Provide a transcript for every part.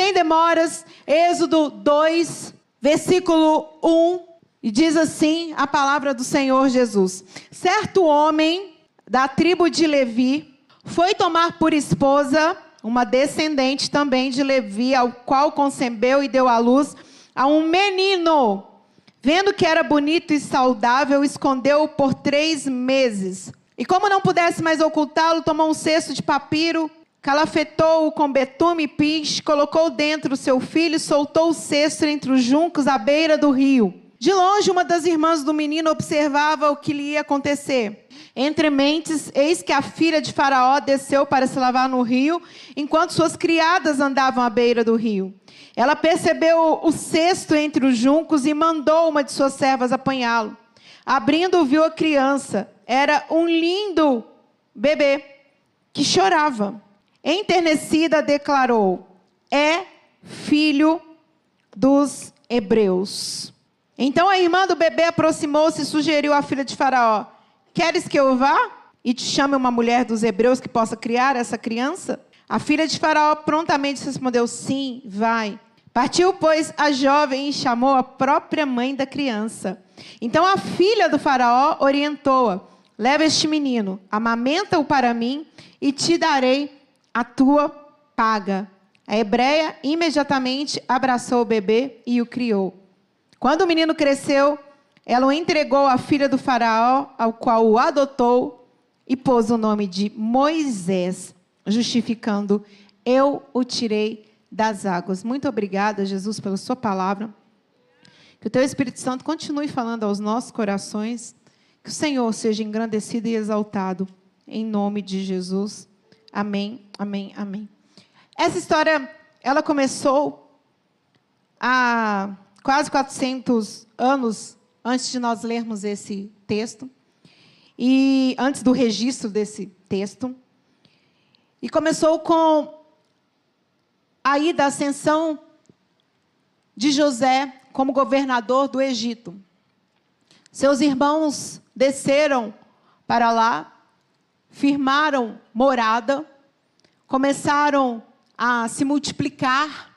sem demoras, Êxodo 2, versículo 1, e diz assim a palavra do Senhor Jesus: Certo homem da tribo de Levi foi tomar por esposa uma descendente também de Levi, ao qual concebeu e deu à luz a um menino. Vendo que era bonito e saudável, escondeu-o por três meses. E como não pudesse mais ocultá-lo, tomou um cesto de papiro, calafetou-o com betume e pis, colocou dentro seu filho e soltou o cesto entre os juncos à beira do rio. De longe, uma das irmãs do menino observava o que lhe ia acontecer. Entre mentes, eis que a filha de Faraó desceu para se lavar no rio, enquanto suas criadas andavam à beira do rio. Ela percebeu o cesto entre os juncos e mandou uma de suas servas apanhá-lo. Abrindo, viu a criança. Era um lindo bebê que chorava. Enternecida, declarou: É filho dos hebreus. Então a irmã do bebê aproximou-se e sugeriu à filha de Faraó: Queres que eu vá e te chame uma mulher dos hebreus que possa criar essa criança? A filha de Faraó prontamente respondeu: Sim, vai. Partiu, pois, a jovem e chamou a própria mãe da criança. Então a filha do Faraó orientou-a: Leva este menino, amamenta-o para mim e te darei a tua paga. A hebreia imediatamente abraçou o bebê e o criou. Quando o menino cresceu, ela o entregou à filha do Faraó, ao qual o adotou e pôs o nome de Moisés, justificando: Eu o tirei das águas. Muito obrigada, Jesus, pela Sua palavra. Que o Teu Espírito Santo continue falando aos nossos corações. Que o Senhor seja engrandecido e exaltado. Em nome de Jesus. Amém, amém, amém. Essa história, ela começou há quase 400 anos antes de nós lermos esse texto, e antes do registro desse texto. E começou com a ida, a ascensão de José como governador do Egito. Seus irmãos desceram para lá, firmaram morada, começaram a se multiplicar,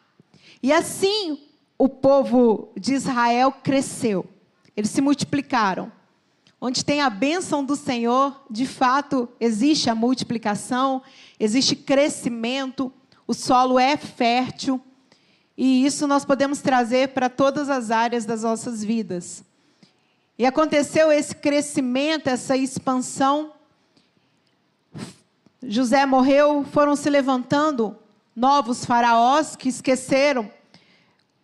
e assim o povo de Israel cresceu. Eles se multiplicaram. Onde tem a bênção do Senhor, de fato, existe a multiplicação, existe crescimento, o solo é fértil. E isso nós podemos trazer para todas as áreas das nossas vidas. E aconteceu esse crescimento, essa expansão. José morreu, foram se levantando novos faraós que esqueceram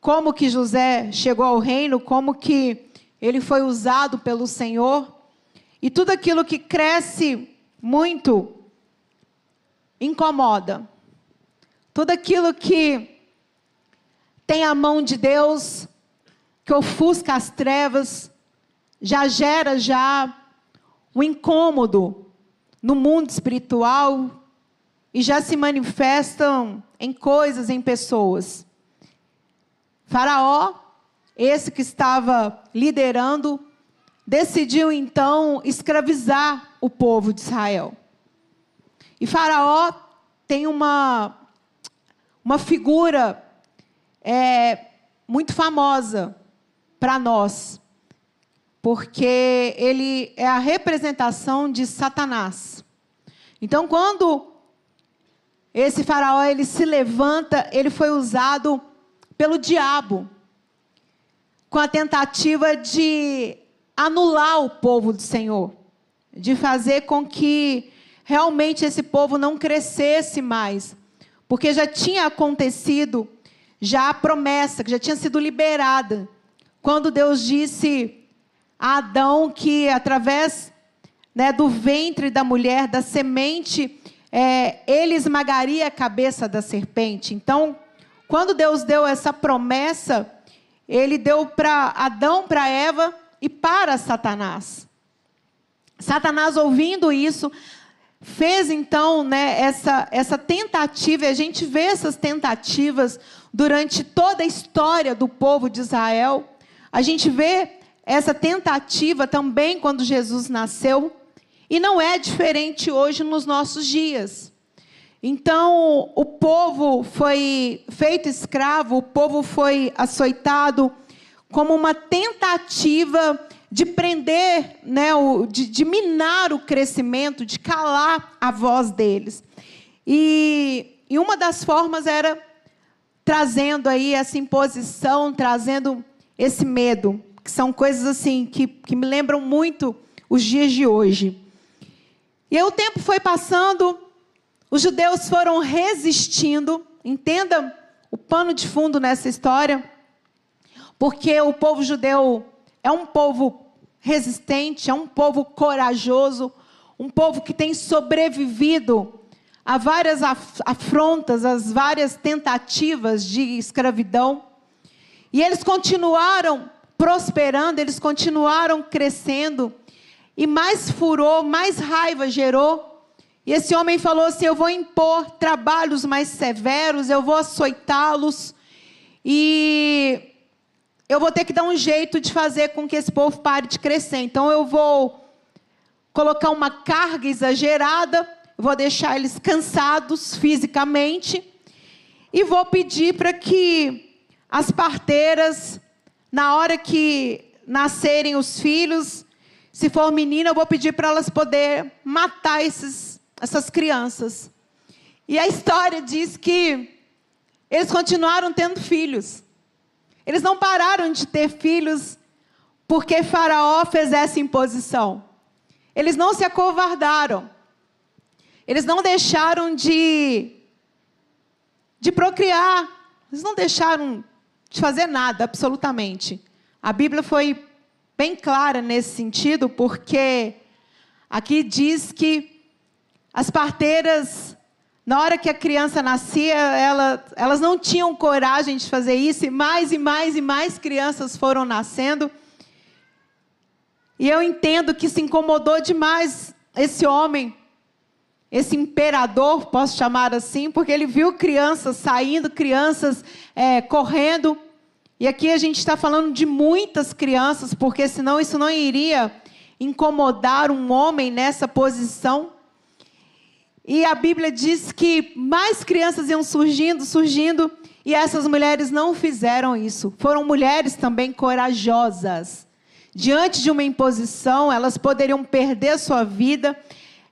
como que José chegou ao reino, como que ele foi usado pelo Senhor. E tudo aquilo que cresce muito incomoda. Tudo aquilo que tem a mão de Deus, que ofusca as trevas, já gera já um incômodo no mundo espiritual e já se manifestam em coisas, em pessoas. Faraó esse que estava liderando, decidiu então escravizar o povo de Israel. E Faraó tem uma, uma figura é, muito famosa para nós, porque ele é a representação de Satanás. Então, quando esse faraó ele se levanta, ele foi usado pelo diabo com a tentativa de anular o povo do Senhor, de fazer com que realmente esse povo não crescesse mais, porque já tinha acontecido já a promessa que já tinha sido liberada, quando Deus disse a Adão que através né, do ventre da mulher, da semente, é, ele esmagaria a cabeça da serpente. Então, quando Deus deu essa promessa, ele deu para Adão, para Eva e para Satanás. Satanás, ouvindo isso, fez então né, essa, essa tentativa, e a gente vê essas tentativas durante toda a história do povo de Israel. A gente vê essa tentativa também quando Jesus nasceu, e não é diferente hoje nos nossos dias. Então, o povo foi feito escravo, o povo foi açoitado como uma tentativa de prender, né, o, de, de minar o crescimento, de calar a voz deles. E, e uma das formas era trazendo aí essa imposição, trazendo esse medo, que são coisas assim que, que me lembram muito os dias de hoje. E aí o tempo foi passando, os judeus foram resistindo, entenda o pano de fundo nessa história, porque o povo judeu é um povo resistente, é um povo corajoso, um povo que tem sobrevivido a várias afrontas, as várias tentativas de escravidão. E eles continuaram prosperando, eles continuaram crescendo, e mais furor, mais raiva gerou. E esse homem falou assim: Eu vou impor trabalhos mais severos, eu vou açoitá-los, e eu vou ter que dar um jeito de fazer com que esse povo pare de crescer. Então eu vou colocar uma carga exagerada, vou deixar eles cansados fisicamente, e vou pedir para que as parteiras, na hora que nascerem os filhos, se for menina, eu vou pedir para elas poder matar esses essas crianças. E a história diz que eles continuaram tendo filhos. Eles não pararam de ter filhos porque Faraó fez essa imposição. Eles não se acovardaram. Eles não deixaram de, de procriar. Eles não deixaram de fazer nada, absolutamente. A Bíblia foi bem clara nesse sentido, porque aqui diz que as parteiras, na hora que a criança nascia, ela, elas não tinham coragem de fazer isso, e mais e mais e mais crianças foram nascendo. E eu entendo que se incomodou demais esse homem, esse imperador, posso chamar assim, porque ele viu crianças saindo, crianças é, correndo. E aqui a gente está falando de muitas crianças, porque senão isso não iria incomodar um homem nessa posição. E a Bíblia diz que mais crianças iam surgindo, surgindo, e essas mulheres não fizeram isso. Foram mulheres também corajosas. Diante de uma imposição, elas poderiam perder sua vida,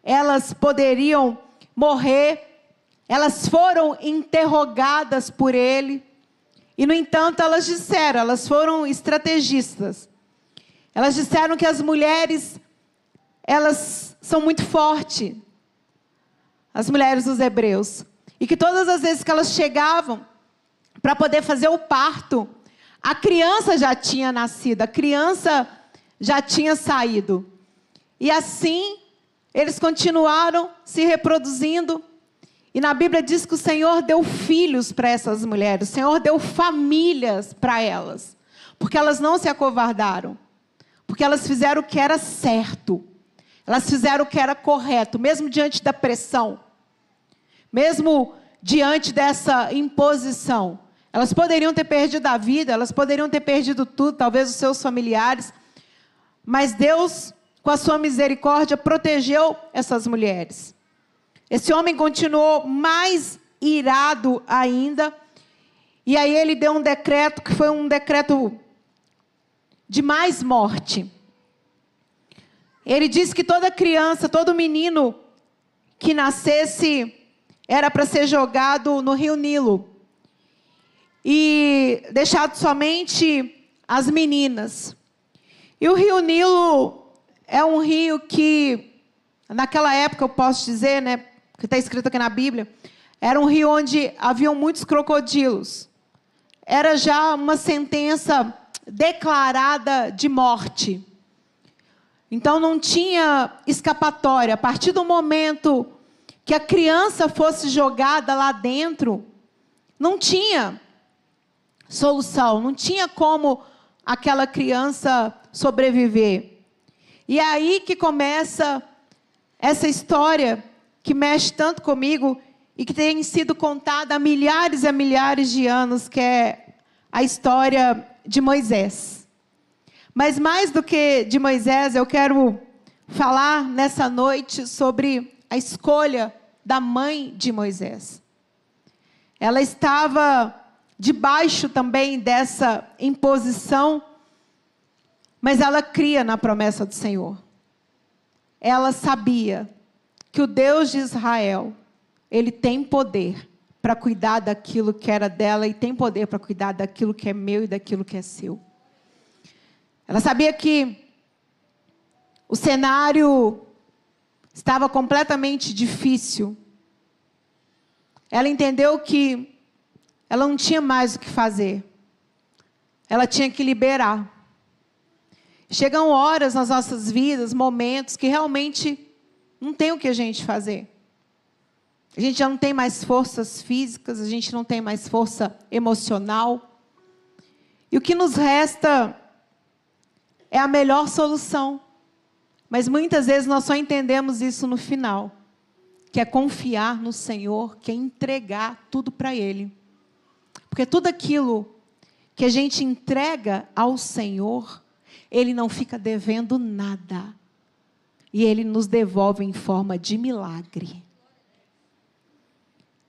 elas poderiam morrer, elas foram interrogadas por ele. E, no entanto, elas disseram, elas foram estrategistas. Elas disseram que as mulheres, elas são muito fortes, as mulheres dos hebreus. E que todas as vezes que elas chegavam para poder fazer o parto, a criança já tinha nascido, a criança já tinha saído. E assim, eles continuaram se reproduzindo. E na Bíblia diz que o Senhor deu filhos para essas mulheres, o Senhor deu famílias para elas, porque elas não se acovardaram, porque elas fizeram o que era certo, elas fizeram o que era correto, mesmo diante da pressão. Mesmo diante dessa imposição. Elas poderiam ter perdido a vida, elas poderiam ter perdido tudo, talvez os seus familiares, mas Deus, com a sua misericórdia, protegeu essas mulheres. Esse homem continuou mais irado ainda, e aí ele deu um decreto que foi um decreto de mais morte. Ele disse que toda criança, todo menino que nascesse era para ser jogado no rio Nilo e deixado somente as meninas. E o rio Nilo é um rio que, naquela época, eu posso dizer, né, que está escrito aqui na Bíblia, era um rio onde haviam muitos crocodilos. Era já uma sentença declarada de morte. Então não tinha escapatória. A partir do momento que a criança fosse jogada lá dentro, não tinha solução, não tinha como aquela criança sobreviver. E é aí que começa essa história que mexe tanto comigo e que tem sido contada há milhares e milhares de anos, que é a história de Moisés. Mas mais do que de Moisés, eu quero falar nessa noite sobre a escolha da mãe de Moisés. Ela estava debaixo também dessa imposição, mas ela cria na promessa do Senhor. Ela sabia que o Deus de Israel, ele tem poder para cuidar daquilo que era dela e tem poder para cuidar daquilo que é meu e daquilo que é seu. Ela sabia que o cenário estava completamente difícil. Ela entendeu que ela não tinha mais o que fazer. Ela tinha que liberar. Chegam horas nas nossas vidas, momentos que realmente não tem o que a gente fazer. A gente já não tem mais forças físicas, a gente não tem mais força emocional. E o que nos resta é a melhor solução. Mas muitas vezes nós só entendemos isso no final, que é confiar no Senhor, que é entregar tudo para Ele. Porque tudo aquilo que a gente entrega ao Senhor, Ele não fica devendo nada. E Ele nos devolve em forma de milagre.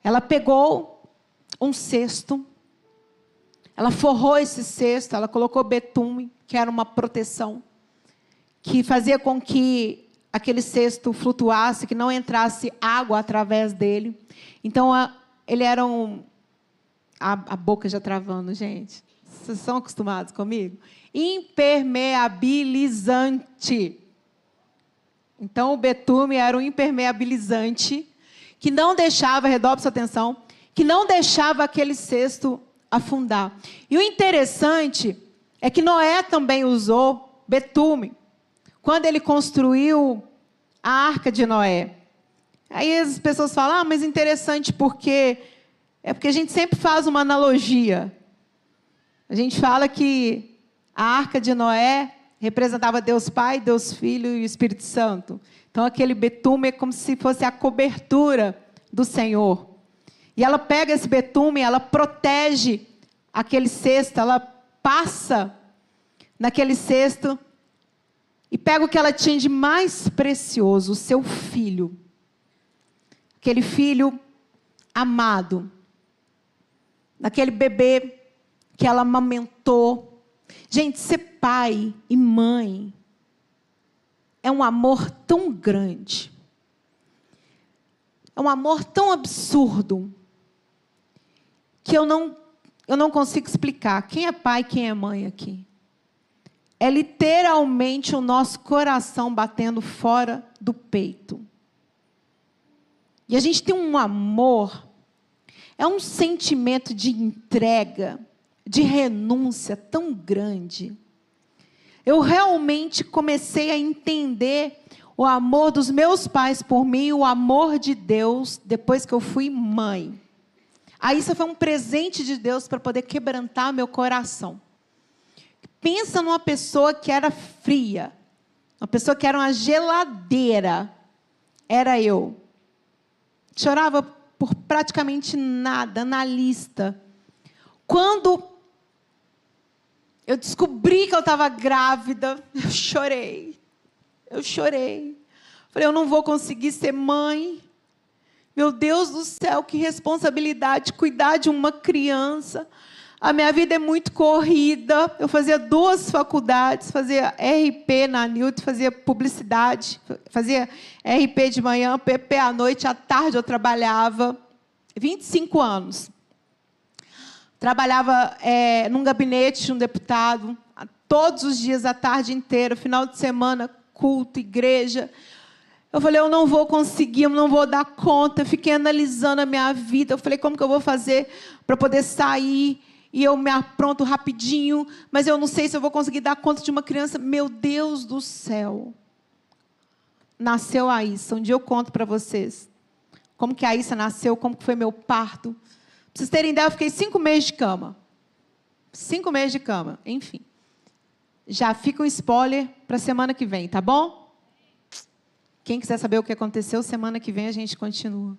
Ela pegou um cesto, ela forrou esse cesto, ela colocou betume, que era uma proteção que fazia com que aquele cesto flutuasse, que não entrasse água através dele. Então, a, ele era um. A, a boca já travando, gente. Vocês são acostumados comigo? Impermeabilizante. Então, o betume era um impermeabilizante que não deixava, redobre sua atenção, que não deixava aquele cesto afundar. E o interessante é que Noé também usou betume quando ele construiu a arca de Noé. Aí as pessoas falam, ah, mas interessante porque é porque a gente sempre faz uma analogia. A gente fala que a arca de Noé representava Deus Pai, Deus Filho e o Espírito Santo. Então aquele betume é como se fosse a cobertura do Senhor. E ela pega esse betume, ela protege aquele cesto, ela passa naquele cesto e pega o que ela tinha de mais precioso, o seu filho. Aquele filho amado. Aquele bebê que ela amamentou. Gente, ser pai e mãe é um amor tão grande. É um amor tão absurdo que eu não eu não consigo explicar. Quem é pai, quem é mãe aqui? é literalmente o nosso coração batendo fora do peito. E a gente tem um amor, é um sentimento de entrega, de renúncia tão grande. Eu realmente comecei a entender o amor dos meus pais por mim, o amor de Deus depois que eu fui mãe. Aí isso foi um presente de Deus para poder quebrantar meu coração. Pensa numa pessoa que era fria, uma pessoa que era uma geladeira. Era eu. Chorava por praticamente nada, na lista. Quando eu descobri que eu estava grávida, eu chorei. Eu chorei. Falei, eu não vou conseguir ser mãe. Meu Deus do céu, que responsabilidade cuidar de uma criança. A minha vida é muito corrida. Eu fazia duas faculdades, fazia RP na Newton, fazia publicidade, fazia RP de manhã, PP à noite, à tarde eu trabalhava. 25 anos. Trabalhava é, num gabinete de um deputado, todos os dias, a tarde inteira, final de semana, culto, igreja. Eu falei, eu não vou conseguir, eu não vou dar conta. Eu fiquei analisando a minha vida. Eu falei, como que eu vou fazer para poder sair e eu me apronto rapidinho, mas eu não sei se eu vou conseguir dar conta de uma criança. Meu Deus do céu. Nasceu a Issa. Um dia eu conto para vocês como que a Issa nasceu, como que foi meu parto. Vocês terem ideia, eu fiquei cinco meses de cama. Cinco meses de cama, enfim. Já fica um spoiler para semana que vem, tá bom? Quem quiser saber o que aconteceu, semana que vem a gente continua.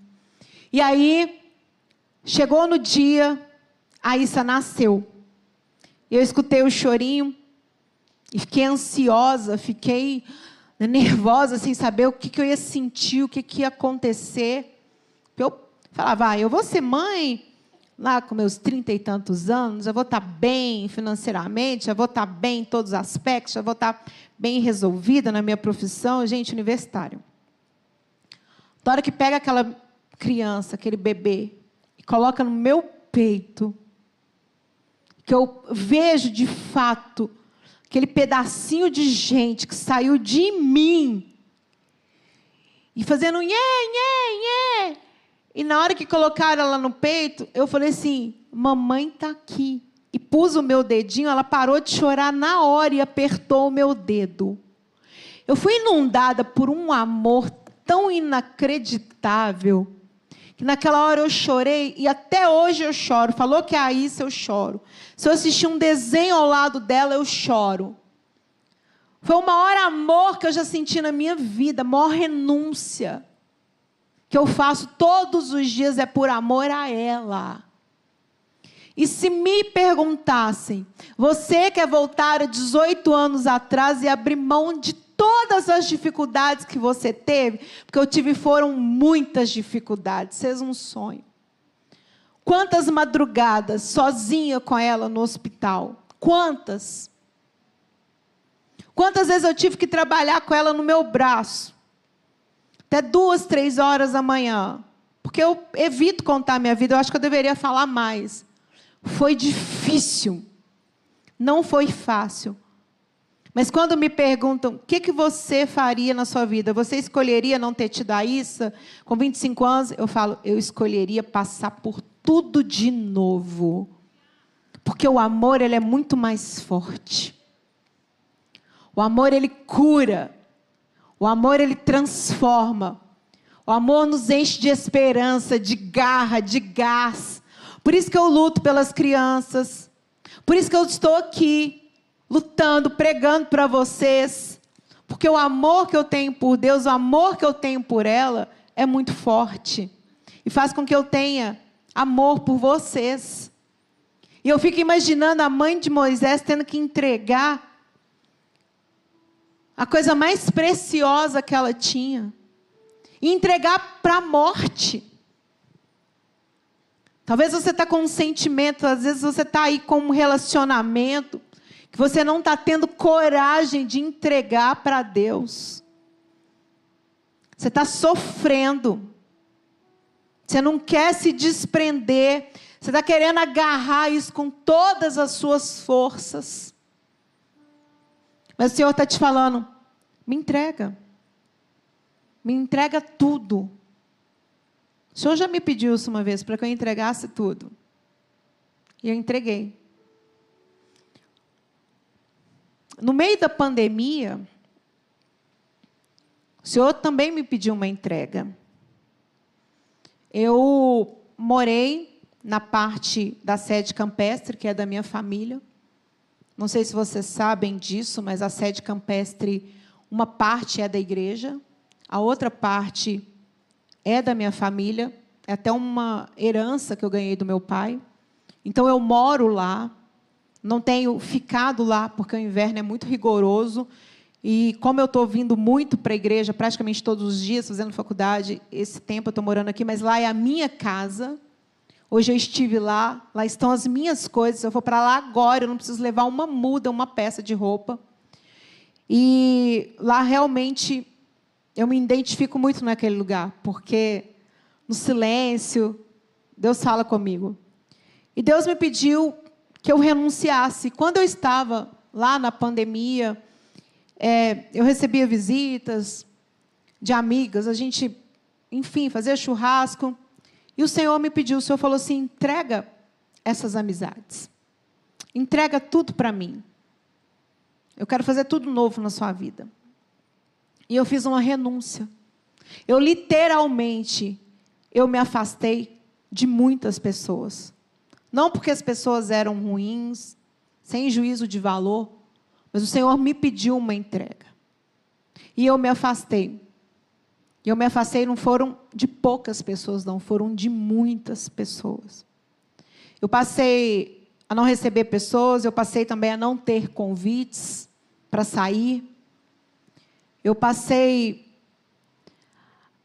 E aí, chegou no dia, a Issa nasceu. Eu escutei o chorinho e fiquei ansiosa, fiquei nervosa sem saber o que, que eu ia sentir, o que, que ia acontecer. Eu falava, ah, eu vou ser mãe lá com meus trinta e tantos anos, já vou estar bem financeiramente, já vou estar bem em todos os aspectos, já vou estar bem resolvida na minha profissão, gente, universitário. Na hora que pega aquela criança, aquele bebê, e coloca no meu peito, que eu vejo de fato aquele pedacinho de gente que saiu de mim e fazendo nhé, nhé, nhé. E na hora que colocaram ela no peito, eu falei assim: mamãe está aqui. E pus o meu dedinho, ela parou de chorar na hora e apertou o meu dedo. Eu fui inundada por um amor tão inacreditável que naquela hora eu chorei e até hoje eu choro. Falou que é a Isa, eu choro. Se eu assistir um desenho ao lado dela, eu choro. Foi o maior amor que eu já senti na minha vida, maior renúncia que eu faço todos os dias é por amor a ela. E se me perguntassem, você quer voltar a 18 anos atrás e abrir mão de todas as dificuldades que você teve? Porque eu tive foram muitas dificuldades, fez um sonho. Quantas madrugadas sozinha com ela no hospital? Quantas? Quantas vezes eu tive que trabalhar com ela no meu braço? Até duas, três horas da manhã. Porque eu evito contar minha vida, eu acho que eu deveria falar mais. Foi difícil. Não foi fácil. Mas quando me perguntam o que, que você faria na sua vida, você escolheria não ter tido a Issa com 25 anos? Eu falo, eu escolheria passar por tudo de novo. Porque o amor ele é muito mais forte. O amor ele cura. O amor ele transforma. O amor nos enche de esperança, de garra, de gás. Por isso que eu luto pelas crianças. Por isso que eu estou aqui lutando, pregando para vocês. Porque o amor que eu tenho por Deus, o amor que eu tenho por ela é muito forte. E faz com que eu tenha amor por vocês. E eu fico imaginando a mãe de Moisés tendo que entregar a coisa mais preciosa que ela tinha, e entregar para a morte. Talvez você está com um sentimento, às vezes você está aí com um relacionamento que você não está tendo coragem de entregar para Deus. Você está sofrendo. Você não quer se desprender. Você está querendo agarrar isso com todas as suas forças. Mas o Senhor está te falando: me entrega. Me entrega tudo. O Senhor já me pediu isso uma vez para que eu entregasse tudo. E eu entreguei. No meio da pandemia, o Senhor também me pediu uma entrega. Eu morei na parte da sede campestre, que é da minha família. Não sei se vocês sabem disso, mas a sede campestre, uma parte é da igreja, a outra parte é da minha família, é até uma herança que eu ganhei do meu pai. Então eu moro lá, não tenho ficado lá porque o inverno é muito rigoroso. E como eu estou vindo muito para a igreja, praticamente todos os dias, fazendo faculdade, esse tempo eu estou morando aqui, mas lá é a minha casa. Hoje eu estive lá, lá estão as minhas coisas. Eu vou para lá agora, eu não preciso levar uma muda, uma peça de roupa. E lá realmente eu me identifico muito naquele lugar, porque no silêncio Deus fala comigo. E Deus me pediu que eu renunciasse. Quando eu estava lá na pandemia, é, eu recebia visitas de amigas, a gente, enfim, fazia churrasco. E o Senhor me pediu, o Senhor falou assim: entrega essas amizades. Entrega tudo para mim. Eu quero fazer tudo novo na sua vida. E eu fiz uma renúncia. Eu literalmente eu me afastei de muitas pessoas. Não porque as pessoas eram ruins, sem juízo de valor, mas o Senhor me pediu uma entrega. E eu me afastei. E eu me afastei, não foram de poucas pessoas, não, foram de muitas pessoas. Eu passei a não receber pessoas, eu passei também a não ter convites para sair. Eu passei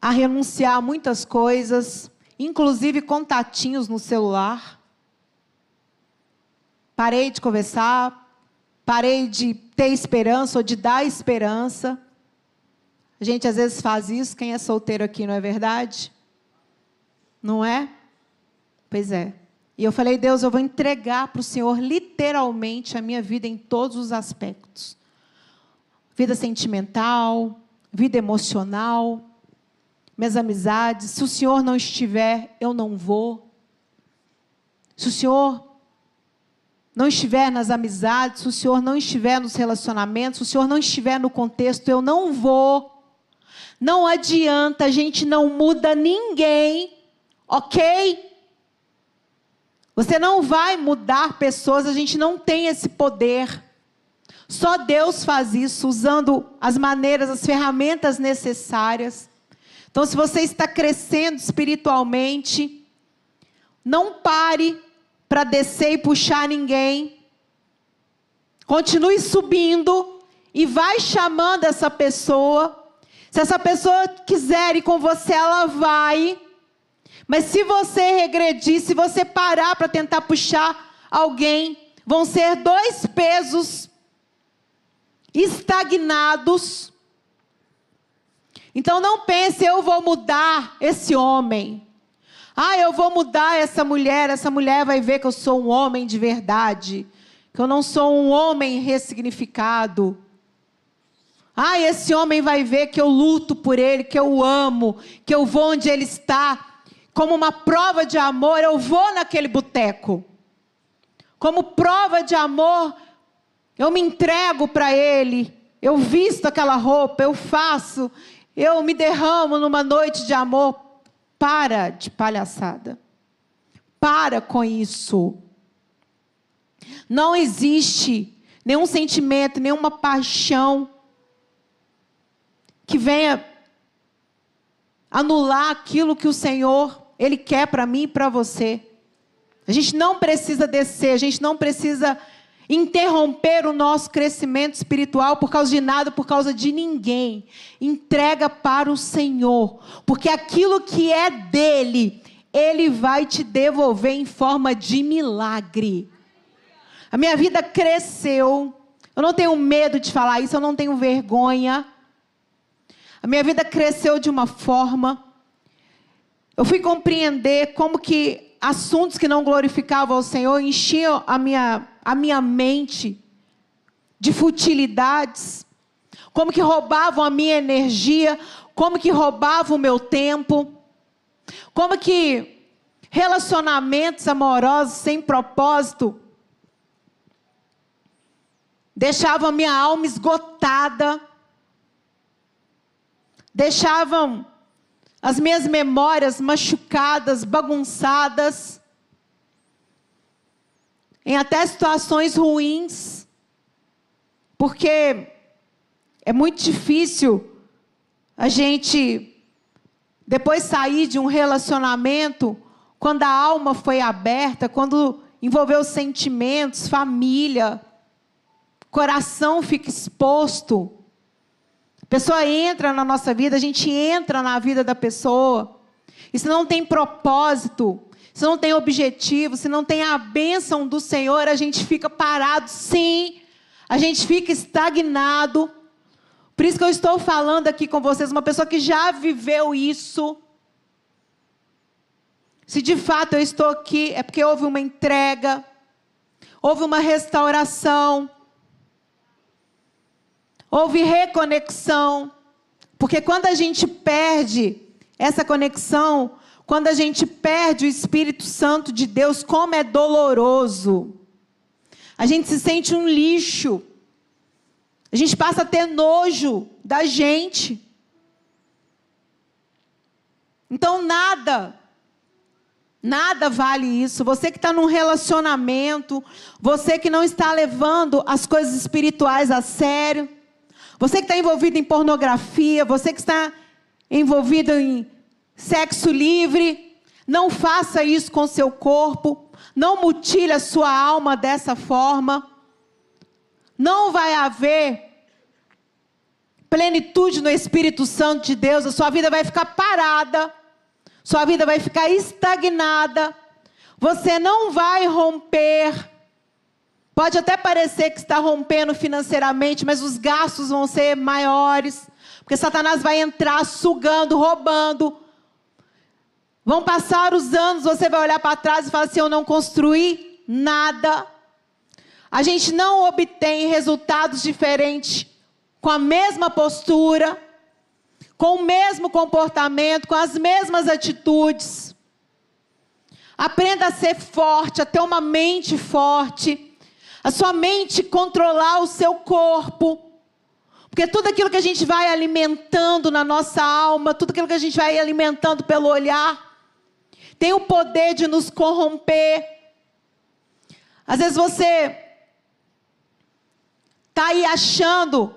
a renunciar a muitas coisas. inclusive contatinhos no celular. Parei de conversar, parei de ter esperança ou de dar esperança. A gente às vezes faz isso, quem é solteiro aqui, não é verdade? Não é? Pois é. E eu falei, Deus, eu vou entregar para o Senhor literalmente a minha vida em todos os aspectos: vida sentimental, vida emocional, minhas amizades. Se o Senhor não estiver, eu não vou. Se o Senhor não estiver nas amizades, se o Senhor não estiver nos relacionamentos, se o Senhor não estiver no contexto, eu não vou. Não adianta, a gente não muda ninguém, ok? Você não vai mudar pessoas, a gente não tem esse poder. Só Deus faz isso, usando as maneiras, as ferramentas necessárias. Então, se você está crescendo espiritualmente, não pare para descer e puxar ninguém. Continue subindo e vai chamando essa pessoa. Se essa pessoa quiser ir com você, ela vai. Mas se você regredir, se você parar para tentar puxar alguém, vão ser dois pesos estagnados. Então não pense, eu vou mudar esse homem. Ah, eu vou mudar essa mulher, essa mulher vai ver que eu sou um homem de verdade, que eu não sou um homem ressignificado. Ah, esse homem vai ver que eu luto por ele, que eu amo, que eu vou onde ele está como uma prova de amor, eu vou naquele boteco. Como prova de amor, eu me entrego para Ele. Eu visto aquela roupa, eu faço, eu me derramo numa noite de amor. Para de palhaçada. Para com isso. Não existe nenhum sentimento, nenhuma paixão que venha anular aquilo que o Senhor ele quer para mim e para você. A gente não precisa descer, a gente não precisa interromper o nosso crescimento espiritual por causa de nada, por causa de ninguém. Entrega para o Senhor, porque aquilo que é dele, ele vai te devolver em forma de milagre. A minha vida cresceu. Eu não tenho medo de falar isso, eu não tenho vergonha. A minha vida cresceu de uma forma. Eu fui compreender como que assuntos que não glorificavam ao Senhor enchiam a minha, a minha mente de futilidades, como que roubavam a minha energia, como que roubavam o meu tempo, como que relacionamentos amorosos sem propósito deixavam a minha alma esgotada, deixavam as minhas memórias machucadas, bagunçadas, em até situações ruins, porque é muito difícil a gente depois sair de um relacionamento quando a alma foi aberta, quando envolveu sentimentos, família, coração fica exposto pessoa entra na nossa vida, a gente entra na vida da pessoa. E se não tem propósito, se não tem objetivo, se não tem a bênção do Senhor, a gente fica parado, sim. A gente fica estagnado. Por isso que eu estou falando aqui com vocês, uma pessoa que já viveu isso. Se de fato eu estou aqui, é porque houve uma entrega, houve uma restauração, houve reconexão. Porque quando a gente perde essa conexão, quando a gente perde o Espírito Santo de Deus, como é doloroso. A gente se sente um lixo. A gente passa a ter nojo da gente. Então, nada, nada vale isso. Você que está num relacionamento, você que não está levando as coisas espirituais a sério, você que está envolvido em pornografia, você que está envolvido em sexo livre, não faça isso com seu corpo, não mutile a sua alma dessa forma. Não vai haver plenitude no Espírito Santo de Deus, a sua vida vai ficar parada. Sua vida vai ficar estagnada. Você não vai romper. Pode até parecer que está rompendo financeiramente, mas os gastos vão ser maiores. Porque Satanás vai entrar sugando, roubando. Vão passar os anos, você vai olhar para trás e falar assim: Eu não construí nada. A gente não obtém resultados diferentes com a mesma postura, com o mesmo comportamento, com as mesmas atitudes. Aprenda a ser forte, a ter uma mente forte, a sua mente controlar o seu corpo. Porque tudo aquilo que a gente vai alimentando na nossa alma, tudo aquilo que a gente vai alimentando pelo olhar, tem o poder de nos corromper. Às vezes você está aí achando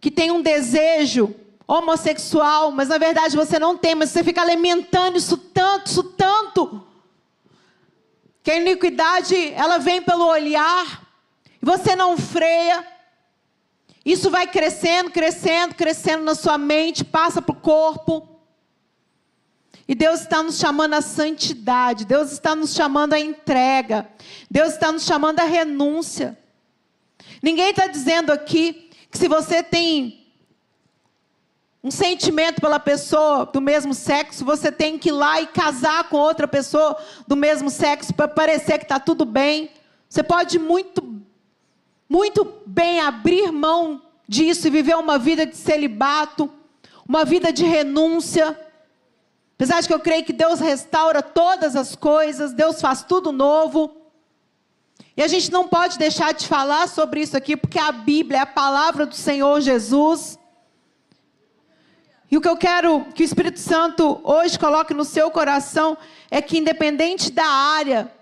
que tem um desejo homossexual, mas na verdade você não tem, mas você fica alimentando isso tanto, isso tanto, que a iniquidade ela vem pelo olhar, você não freia. Isso vai crescendo, crescendo, crescendo na sua mente, passa para o corpo. E Deus está nos chamando à santidade, Deus está nos chamando à entrega, Deus está nos chamando à renúncia. Ninguém está dizendo aqui que se você tem um sentimento pela pessoa do mesmo sexo, você tem que ir lá e casar com outra pessoa do mesmo sexo para parecer que está tudo bem. Você pode muito muito bem abrir mão disso e viver uma vida de celibato, uma vida de renúncia. Apesar de que eu creio que Deus restaura todas as coisas, Deus faz tudo novo. E a gente não pode deixar de falar sobre isso aqui, porque a Bíblia é a palavra do Senhor Jesus. E o que eu quero que o Espírito Santo hoje coloque no seu coração é que, independente da área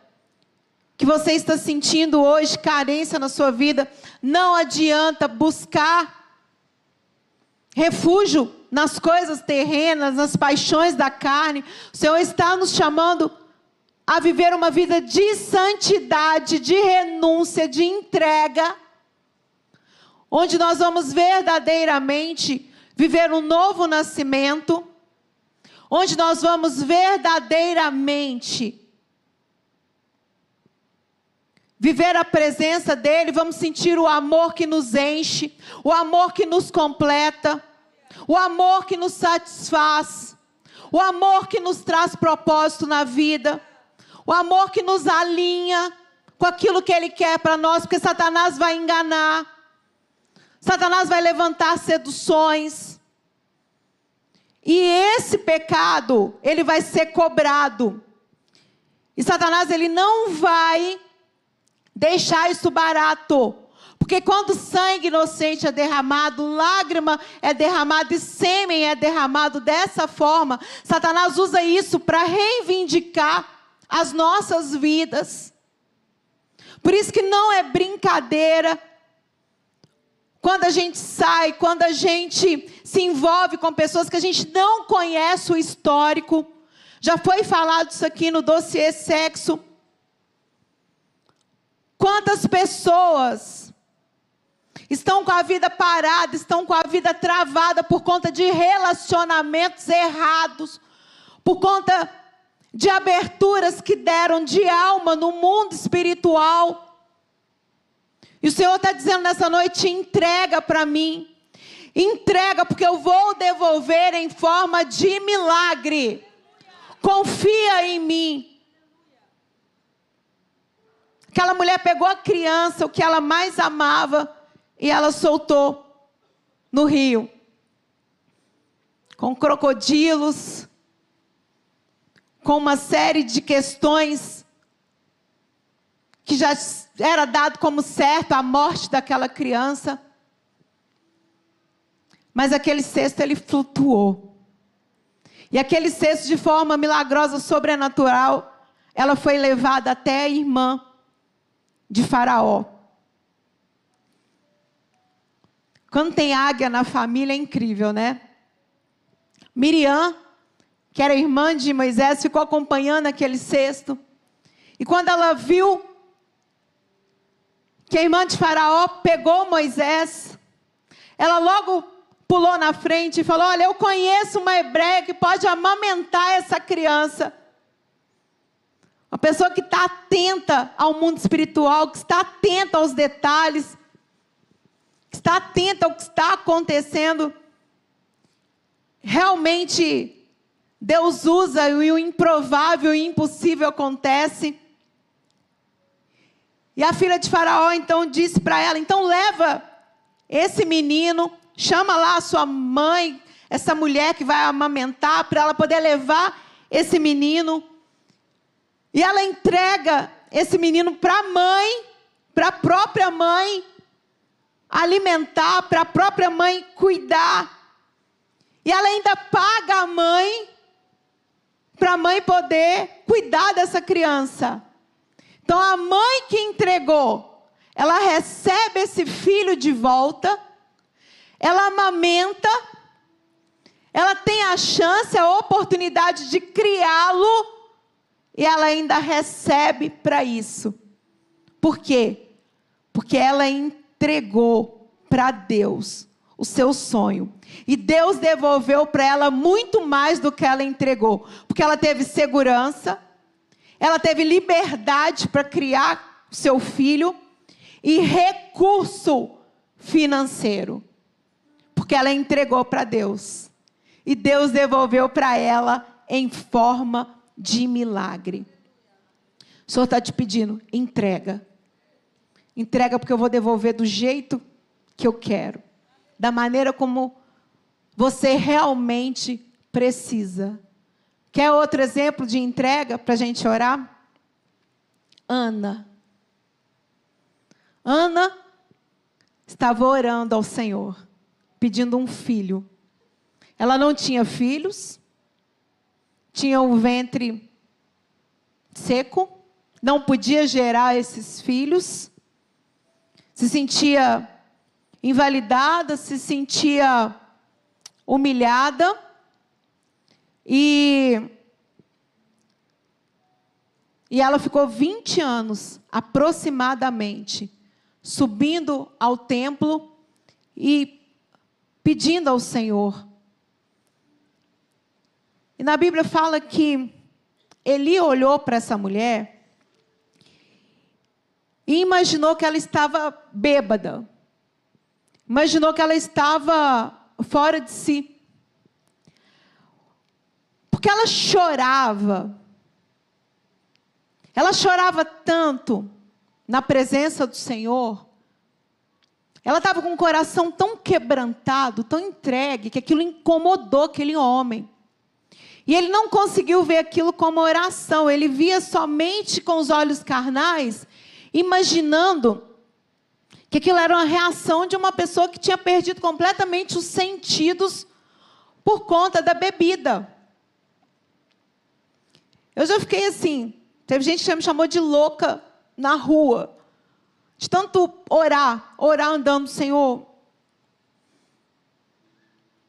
que você está sentindo hoje carência na sua vida, não adianta buscar refúgio nas coisas terrenas, nas paixões da carne. O Senhor está nos chamando a viver uma vida de santidade, de renúncia, de entrega, onde nós vamos verdadeiramente viver um novo nascimento, onde nós vamos verdadeiramente viver a presença dEle, vamos sentir o amor que nos enche, o amor que nos completa, o amor que nos satisfaz, o amor que nos traz propósito na vida, o amor que nos alinha com aquilo que Ele quer para nós, porque Satanás vai enganar, Satanás vai levantar seduções. E esse pecado, ele vai ser cobrado. E Satanás, ele não vai deixar isso barato. Porque quando sangue inocente é derramado, lágrima é derramada e sêmen é derramado dessa forma, Satanás usa isso para reivindicar as nossas vidas. Por isso que não é brincadeira. Quando a gente sai, quando a gente se envolve com pessoas que a gente não conhece o histórico, já foi falado isso aqui no dossiê sexo. Quantas pessoas estão com a vida parada, estão com a vida travada por conta de relacionamentos errados, por conta de aberturas que deram de alma no mundo espiritual. E o Senhor está dizendo nessa noite: entrega para mim, entrega, porque eu vou devolver em forma de milagre. Confia em mim. Aquela mulher pegou a criança, o que ela mais amava, e ela soltou no rio. Com crocodilos, com uma série de questões que já era dado como certo a morte daquela criança. Mas aquele cesto ele flutuou. E aquele cesto de forma milagrosa, sobrenatural, ela foi levada até a irmã de Faraó. Quando tem águia na família é incrível, né? Miriam, que era irmã de Moisés, ficou acompanhando aquele cesto. E quando ela viu que a irmã de Faraó pegou Moisés, ela logo pulou na frente e falou: Olha, eu conheço uma hebreia que pode amamentar essa criança. Uma pessoa que está atenta ao mundo espiritual, que está atenta aos detalhes, que está atenta ao que está acontecendo. Realmente, Deus usa e o improvável e o impossível acontece. E a filha de Faraó então disse para ela: então leva esse menino, chama lá a sua mãe, essa mulher que vai amamentar, para ela poder levar esse menino. E ela entrega esse menino para a mãe, para a própria mãe, alimentar, para a própria mãe cuidar. E ela ainda paga a mãe, para a mãe poder cuidar dessa criança. Então a mãe que entregou, ela recebe esse filho de volta, ela amamenta, ela tem a chance, a oportunidade de criá-lo, e ela ainda recebe para isso. Por quê? Porque ela entregou para Deus o seu sonho. E Deus devolveu para ela muito mais do que ela entregou, porque ela teve segurança, ela teve liberdade para criar seu filho e recurso financeiro, porque ela entregou para Deus. E Deus devolveu para ela em forma de milagre. O Senhor está te pedindo, entrega. Entrega porque eu vou devolver do jeito que eu quero, da maneira como você realmente precisa. Quer outro exemplo de entrega para a gente orar? Ana. Ana estava orando ao Senhor, pedindo um filho. Ela não tinha filhos, tinha o ventre seco, não podia gerar esses filhos, se sentia invalidada, se sentia humilhada. E, e ela ficou 20 anos, aproximadamente, subindo ao templo e pedindo ao Senhor. E na Bíblia fala que Eli olhou para essa mulher e imaginou que ela estava bêbada. Imaginou que ela estava fora de si porque ela chorava. Ela chorava tanto na presença do Senhor. Ela estava com o coração tão quebrantado, tão entregue, que aquilo incomodou aquele homem. E ele não conseguiu ver aquilo como oração, ele via somente com os olhos carnais, imaginando que aquilo era uma reação de uma pessoa que tinha perdido completamente os sentidos por conta da bebida. Eu já fiquei assim. Teve gente que me chamou de louca na rua. De tanto orar, orar andando, Senhor.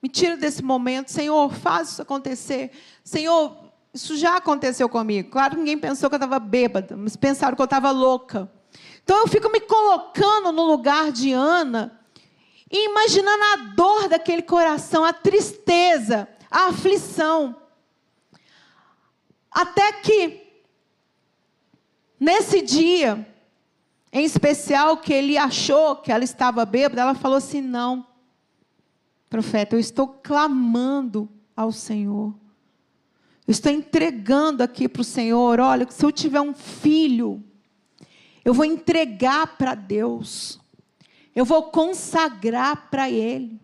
Me tira desse momento, Senhor, faz isso acontecer. Senhor, isso já aconteceu comigo. Claro que ninguém pensou que eu estava bêbada, mas pensaram que eu estava louca. Então eu fico me colocando no lugar de Ana e imaginando a dor daquele coração, a tristeza, a aflição. Até que, nesse dia, em especial, que ele achou que ela estava bêbada, ela falou assim: Não, profeta, eu estou clamando ao Senhor. Eu estou entregando aqui para o Senhor: olha, se eu tiver um filho, eu vou entregar para Deus, eu vou consagrar para Ele,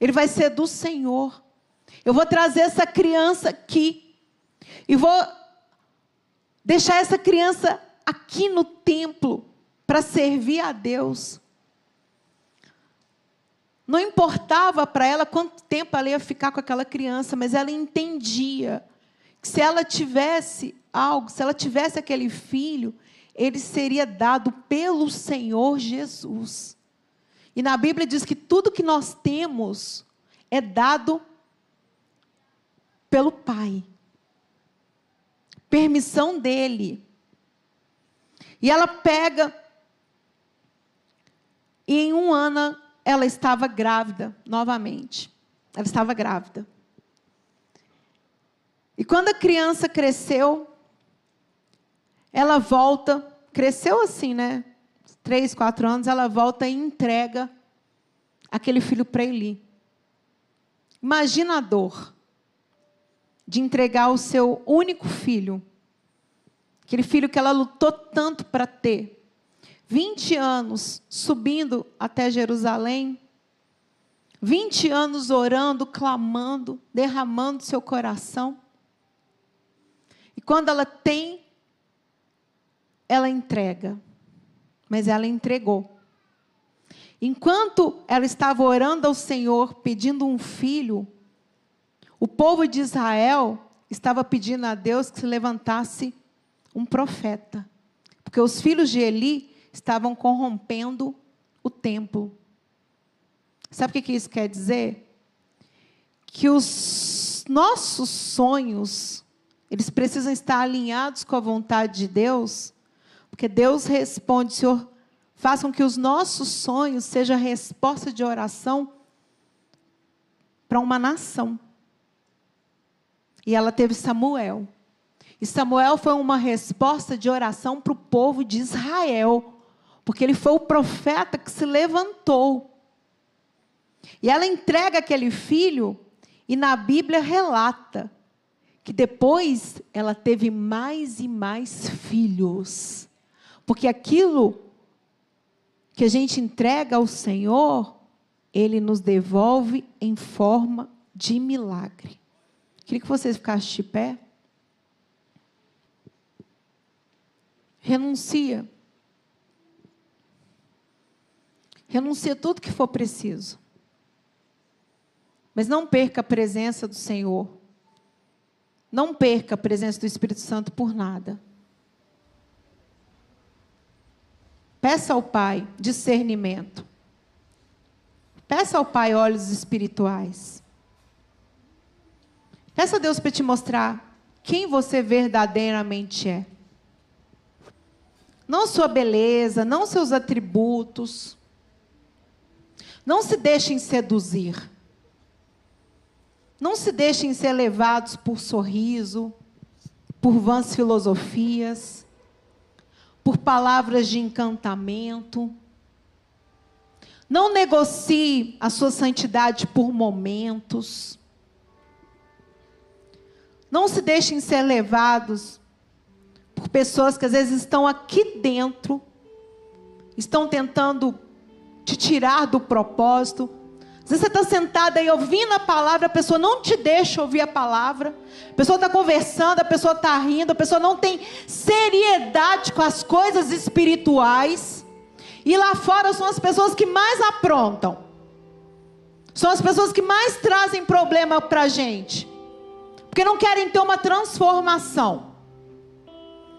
ele vai ser do Senhor. Eu vou trazer essa criança aqui. E vou deixar essa criança aqui no templo para servir a Deus. Não importava para ela quanto tempo ela ia ficar com aquela criança, mas ela entendia que se ela tivesse algo, se ela tivesse aquele filho, ele seria dado pelo Senhor Jesus. E na Bíblia diz que tudo que nós temos é dado pelo Pai permissão dele. E ela pega, e em um ano ela estava grávida novamente. ela estava grávida. E quando a criança cresceu, ela volta, cresceu assim, né? Três, quatro anos, ela volta e entrega aquele filho para Eli. Imagina a dor de entregar o seu único filho, aquele filho que ela lutou tanto para ter. 20 anos subindo até Jerusalém, 20 anos orando, clamando, derramando seu coração. E quando ela tem, ela entrega. Mas ela entregou. Enquanto ela estava orando ao Senhor, pedindo um filho, o povo de Israel estava pedindo a Deus que se levantasse um profeta. Porque os filhos de Eli estavam corrompendo o templo. Sabe o que isso quer dizer? Que os nossos sonhos, eles precisam estar alinhados com a vontade de Deus, porque Deus responde, Senhor, façam que os nossos sonhos sejam resposta de oração para uma nação. E ela teve Samuel. E Samuel foi uma resposta de oração para o povo de Israel, porque ele foi o profeta que se levantou. E ela entrega aquele filho, e na Bíblia relata que depois ela teve mais e mais filhos. Porque aquilo que a gente entrega ao Senhor, Ele nos devolve em forma de milagre. Queria que vocês ficassem de pé. Renuncia. Renuncia tudo que for preciso. Mas não perca a presença do Senhor. Não perca a presença do Espírito Santo por nada. Peça ao Pai discernimento. Peça ao Pai olhos espirituais. Peça a Deus para te mostrar quem você verdadeiramente é. Não sua beleza, não seus atributos. Não se deixem seduzir. Não se deixem ser levados por sorriso, por vãs filosofias, por palavras de encantamento. Não negocie a sua santidade por momentos. Não se deixem ser levados por pessoas que às vezes estão aqui dentro, estão tentando te tirar do propósito, às vezes você está sentada aí ouvindo a palavra, a pessoa não te deixa ouvir a palavra. A pessoa está conversando, a pessoa está rindo, a pessoa não tem seriedade com as coisas espirituais. E lá fora são as pessoas que mais aprontam. São as pessoas que mais trazem problema para a gente. Porque não querem ter uma transformação.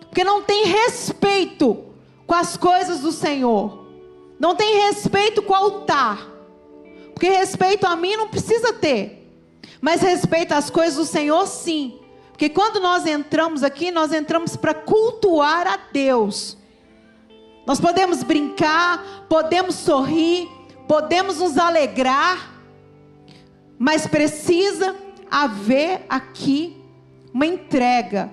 Porque não tem respeito com as coisas do Senhor. Não tem respeito com o altar. Porque respeito a mim não precisa ter. Mas respeito às coisas do Senhor, sim. Porque quando nós entramos aqui, nós entramos para cultuar a Deus. Nós podemos brincar, podemos sorrir, podemos nos alegrar, mas precisa haver aqui uma entrega,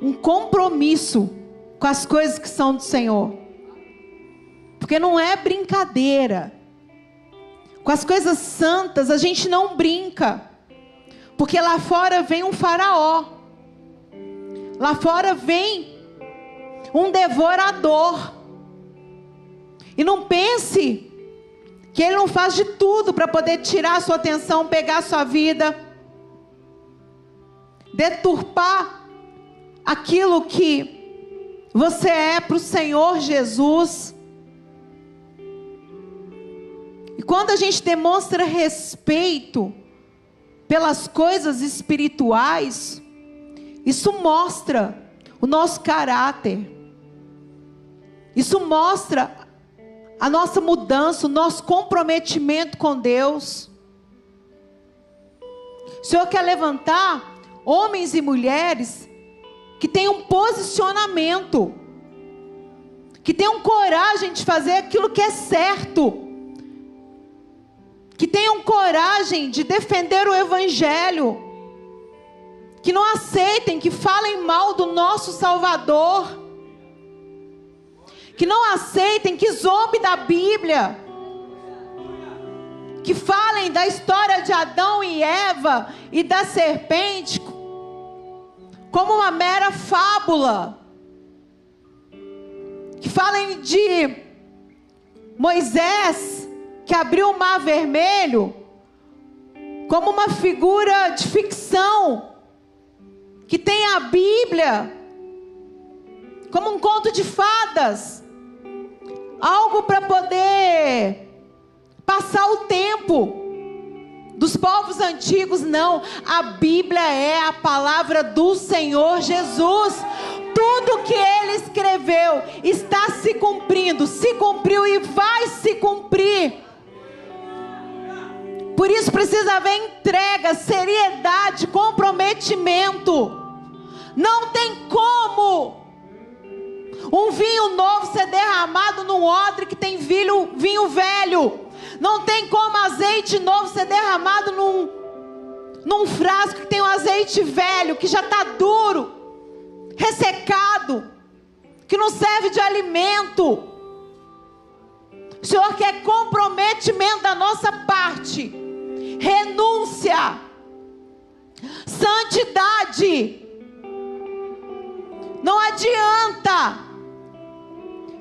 um compromisso com as coisas que são do Senhor. Porque não é brincadeira. Com as coisas santas a gente não brinca. Porque lá fora vem um faraó. Lá fora vem um devorador. E não pense que ele não faz de tudo para poder tirar a sua atenção, pegar a sua vida, deturpar aquilo que você é para o Senhor Jesus. Quando a gente demonstra respeito pelas coisas espirituais, isso mostra o nosso caráter. Isso mostra a nossa mudança, o nosso comprometimento com Deus. O Senhor quer levantar homens e mulheres que tenham posicionamento, que tenham coragem de fazer aquilo que é certo que tenham coragem de defender o Evangelho, que não aceitem, que falem mal do nosso Salvador, que não aceitem, que zombe da Bíblia, que falem da história de Adão e Eva e da serpente como uma mera fábula, que falem de Moisés que abriu o mar vermelho como uma figura de ficção, que tem a Bíblia como um conto de fadas, algo para poder passar o tempo. Dos povos antigos, não. A Bíblia é a palavra do Senhor Jesus. Tudo que ele escreveu está se cumprindo, se cumpriu e vai se cumprir. Por isso precisa haver entrega, seriedade, comprometimento. Não tem como um vinho novo ser derramado num odre que tem vinho, vinho velho. Não tem como azeite novo ser derramado num, num frasco que tem um azeite velho, que já está duro, ressecado, que não serve de alimento. O Senhor quer comprometimento da nossa parte renúncia, santidade. Não adianta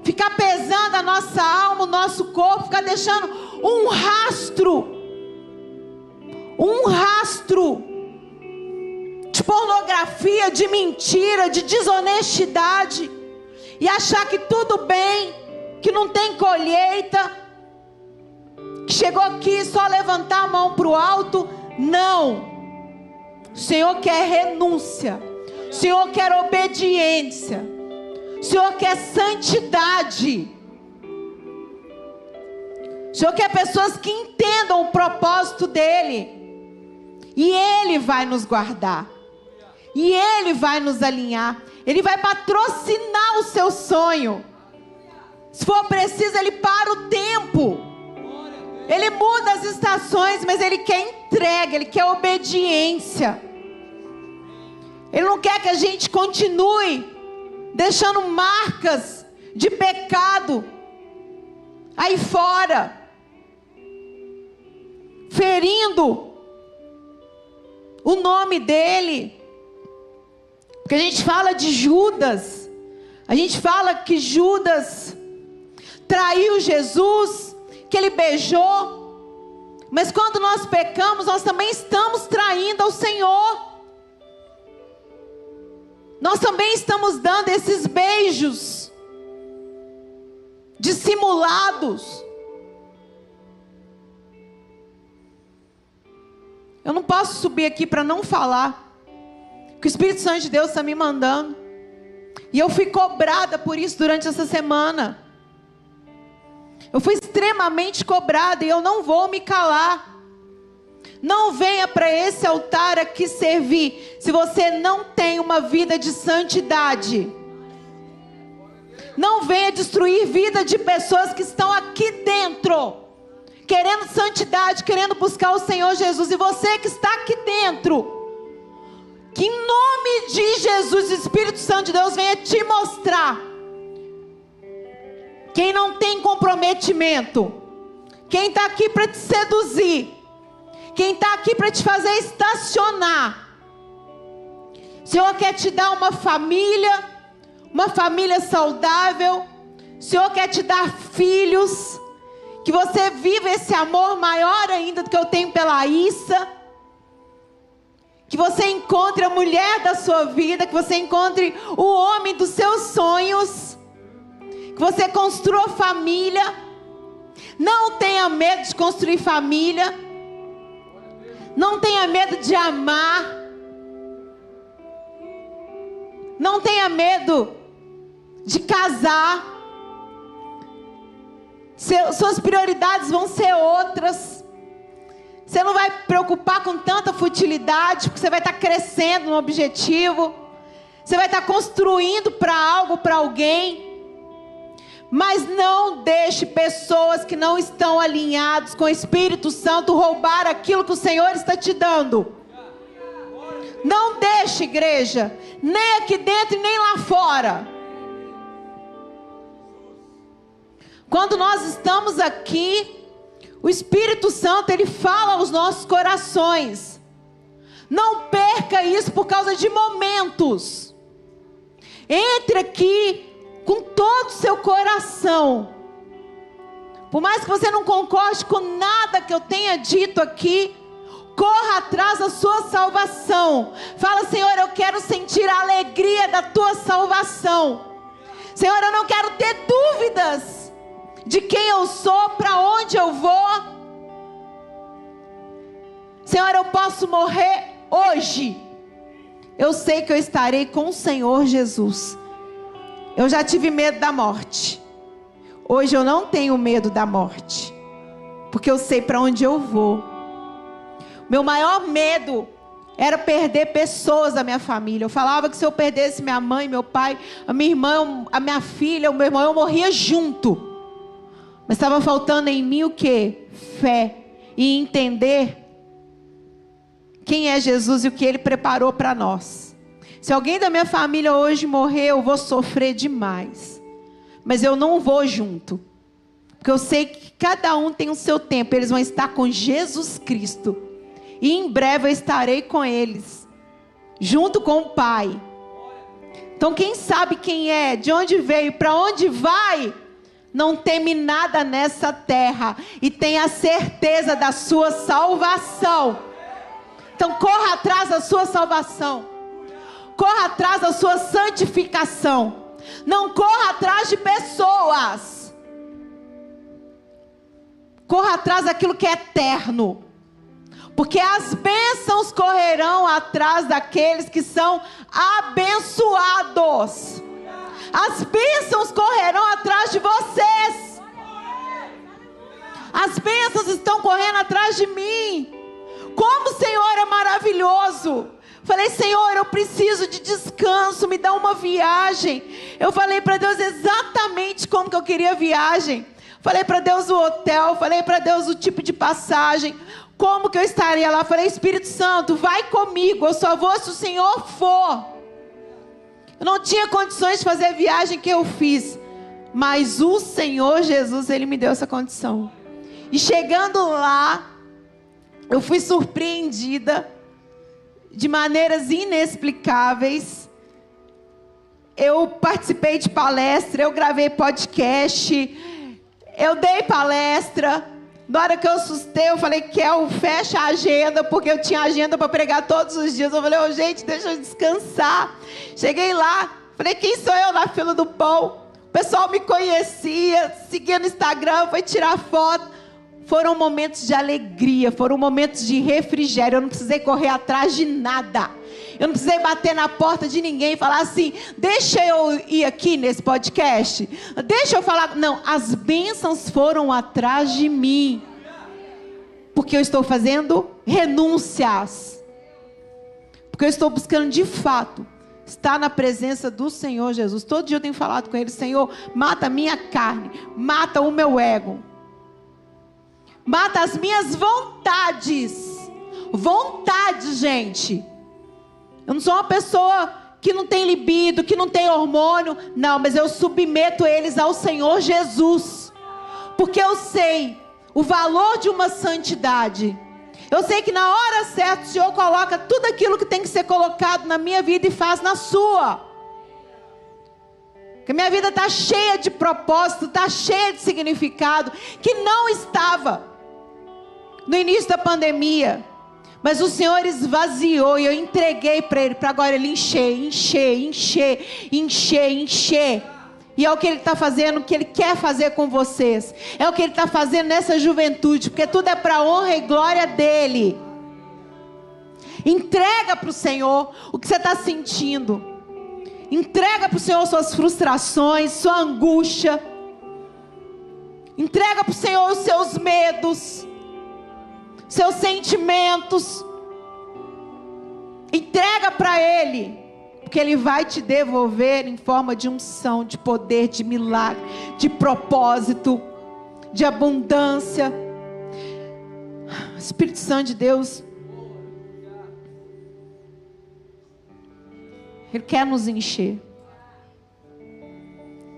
ficar pesando a nossa alma, o nosso corpo, ficar deixando um rastro, um rastro de pornografia, de mentira, de desonestidade, e achar que tudo bem, que não tem colheita chegou aqui só levantar a mão para o alto. Não. O Senhor quer renúncia. O Senhor quer obediência. O Senhor quer santidade. O Senhor quer pessoas que entendam o propósito dEle. E Ele vai nos guardar. E Ele vai nos alinhar. Ele vai patrocinar o seu sonho. Se for preciso, Ele para o tempo. Ele muda as estações, mas ele quer entrega, ele quer obediência. Ele não quer que a gente continue deixando marcas de pecado aí fora, ferindo o nome dele. Porque a gente fala de Judas, a gente fala que Judas traiu Jesus que ele beijou. Mas quando nós pecamos, nós também estamos traindo ao Senhor. Nós também estamos dando esses beijos dissimulados. Eu não posso subir aqui para não falar. Que o Espírito Santo de Deus está me mandando. E eu fui cobrada por isso durante essa semana. Eu fui extremamente cobrada e eu não vou me calar. Não venha para esse altar aqui servir se você não tem uma vida de santidade. Não venha destruir vida de pessoas que estão aqui dentro, querendo santidade, querendo buscar o Senhor Jesus. E você que está aqui dentro, que em nome de Jesus, o Espírito Santo de Deus venha te mostrar quem não tem comprometimento, quem está aqui para te seduzir, quem está aqui para te fazer estacionar. O Senhor quer te dar uma família, uma família saudável. O Senhor quer te dar filhos, que você viva esse amor maior ainda do que eu tenho pela Issa. Que você encontre a mulher da sua vida, que você encontre o homem dos seus sonhos que você construa família. Não tenha medo de construir família. Não tenha medo de amar. Não tenha medo de casar. suas prioridades vão ser outras. Você não vai preocupar com tanta futilidade, porque você vai estar crescendo no objetivo. Você vai estar construindo para algo, para alguém. Mas não deixe pessoas que não estão alinhadas com o Espírito Santo roubar aquilo que o Senhor está te dando. Não deixe, igreja, nem aqui dentro nem lá fora. Quando nós estamos aqui, o Espírito Santo ele fala aos nossos corações. Não perca isso por causa de momentos. Entre aqui com todo o seu coração. Por mais que você não concorde com nada que eu tenha dito aqui, corra atrás da sua salvação. Fala, Senhor, eu quero sentir a alegria da tua salvação. Senhor, eu não quero ter dúvidas de quem eu sou, para onde eu vou. Senhor, eu posso morrer hoje. Eu sei que eu estarei com o Senhor Jesus. Eu já tive medo da morte. Hoje eu não tenho medo da morte. Porque eu sei para onde eu vou. Meu maior medo era perder pessoas da minha família. Eu falava que se eu perdesse minha mãe, meu pai, a minha irmã, a minha filha, o meu irmão, eu morria junto. Mas estava faltando em mim o que? Fé. E entender quem é Jesus e o que ele preparou para nós. Se alguém da minha família hoje morrer, eu vou sofrer demais. Mas eu não vou junto. Porque eu sei que cada um tem o seu tempo. Eles vão estar com Jesus Cristo e em breve eu estarei com eles, junto com o Pai. Então, quem sabe quem é, de onde veio, para onde vai, não teme nada nessa terra e tenha certeza da sua salvação. Então, corra atrás da sua salvação, corra atrás da sua santificação. Não corra atrás de pessoas, corra atrás daquilo que é eterno. Porque as bênçãos correrão atrás daqueles que são abençoados. As bênçãos correrão atrás de vocês. As bênçãos estão correndo atrás de mim. Como o Senhor é maravilhoso. Falei, Senhor, eu preciso de descanso, me dá uma viagem. Eu falei para Deus exatamente como que eu queria a viagem. Falei para Deus o hotel, falei para Deus o tipo de passagem, como que eu estaria lá? Falei, Espírito Santo, vai comigo. Eu só vou se o Senhor for. Eu não tinha condições de fazer a viagem que eu fiz. Mas o Senhor Jesus, Ele me deu essa condição. E chegando lá, eu fui surpreendida de maneiras inexplicáveis. Eu participei de palestra, eu gravei podcast, eu dei palestra. Na hora que eu assustei, eu falei, Kel, fecha a agenda, porque eu tinha agenda para pregar todos os dias. Eu falei, oh, gente, deixa eu descansar. Cheguei lá, falei, quem sou eu na fila do pão? O pessoal me conhecia, seguia no Instagram, foi tirar foto. Foram momentos de alegria, foram momentos de refrigério. Eu não precisei correr atrás de nada. Eu não precisei bater na porta de ninguém e falar assim: deixa eu ir aqui nesse podcast. Deixa eu falar. Não, as bênçãos foram atrás de mim. Porque eu estou fazendo renúncias. Porque eu estou buscando de fato estar na presença do Senhor Jesus. Todo dia eu tenho falado com Ele: Senhor, mata a minha carne, mata o meu ego, mata as minhas vontades. Vontades, gente. Eu não sou uma pessoa que não tem libido, que não tem hormônio. Não, mas eu submeto eles ao Senhor Jesus. Porque eu sei o valor de uma santidade. Eu sei que na hora certa o Senhor coloca tudo aquilo que tem que ser colocado na minha vida e faz na sua. Que minha vida está cheia de propósito, está cheia de significado, que não estava no início da pandemia. Mas o Senhor esvaziou e eu entreguei para Ele, para agora Ele encher, encher, encher, encher, encher. E é o que Ele está fazendo, o que Ele quer fazer com vocês. É o que Ele está fazendo nessa juventude, porque tudo é para honra e glória dEle. Entrega para o Senhor o que você está sentindo. Entrega para o Senhor suas frustrações, sua angústia. Entrega para o Senhor os seus medos seus sentimentos. Entrega para Ele, Porque Ele vai te devolver em forma de unção, de poder, de milagre, de propósito, de abundância. Espírito Santo de Deus, Ele quer nos encher.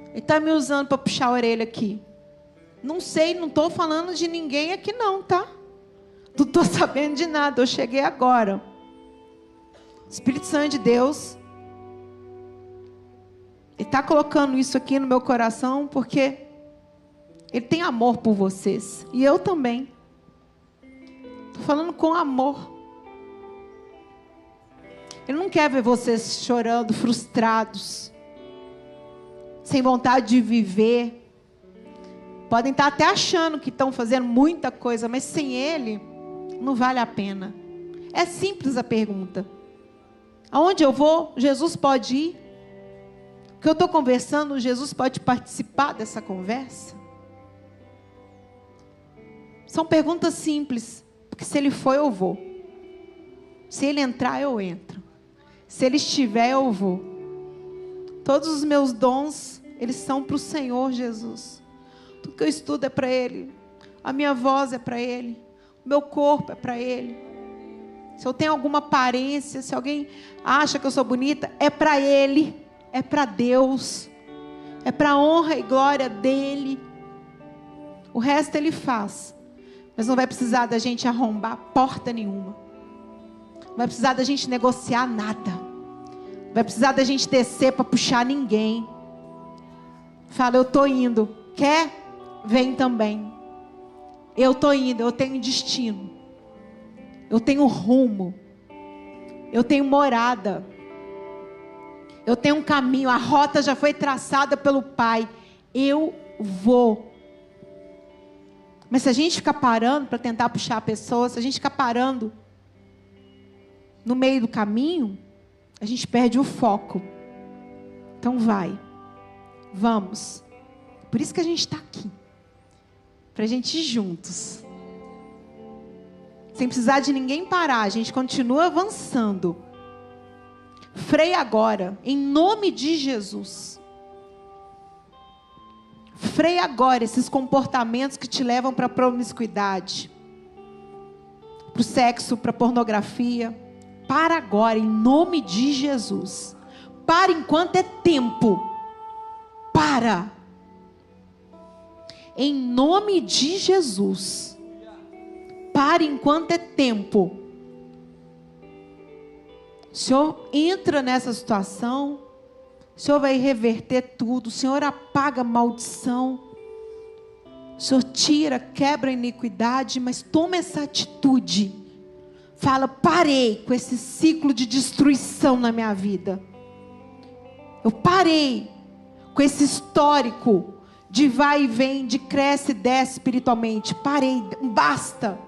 Ele está me usando para puxar a orelha aqui. Não sei, não estou falando de ninguém aqui não, tá? Não estou sabendo de nada, eu cheguei agora. Espírito Santo de Deus, Ele está colocando isso aqui no meu coração porque Ele tem amor por vocês. E eu também. Estou falando com amor. Ele não quer ver vocês chorando, frustrados, sem vontade de viver. Podem estar até achando que estão fazendo muita coisa, mas sem Ele, não vale a pena. É simples a pergunta. Aonde eu vou, Jesus pode ir? Que eu estou conversando, Jesus pode participar dessa conversa? São perguntas simples, porque se ele for, eu vou. Se ele entrar, eu entro. Se ele estiver, eu vou. Todos os meus dons, eles são para o Senhor Jesus. Tudo que eu estudo é para Ele. A minha voz é para Ele. Meu corpo é para Ele. Se eu tenho alguma aparência, se alguém acha que eu sou bonita, é para Ele. É para Deus. É para a honra e glória dEle. O resto Ele faz. Mas não vai precisar da gente arrombar porta nenhuma. Não vai precisar da gente negociar nada. Não vai precisar da gente descer para puxar ninguém. Fala, eu estou indo. Quer? Vem também. Eu estou indo, eu tenho destino. Eu tenho rumo. Eu tenho morada. Eu tenho um caminho. A rota já foi traçada pelo Pai. Eu vou. Mas se a gente ficar parando para tentar puxar a pessoa, se a gente ficar parando no meio do caminho, a gente perde o foco. Então vai. Vamos. Por isso que a gente está aqui. Para a gente ir juntos. Sem precisar de ninguém parar, a gente continua avançando. Freia agora, em nome de Jesus. Freia agora esses comportamentos que te levam para a promiscuidade, para o sexo, para a pornografia. Para agora, em nome de Jesus. Para enquanto é tempo. Para. Em nome de Jesus. Pare enquanto é tempo. O Senhor entra nessa situação. O Senhor vai reverter tudo. O Senhor apaga a maldição. O Senhor tira, quebra a iniquidade, mas toma essa atitude. Fala, parei com esse ciclo de destruição na minha vida. Eu parei com esse histórico de vai e vem, de cresce e desce espiritualmente. Parei, basta.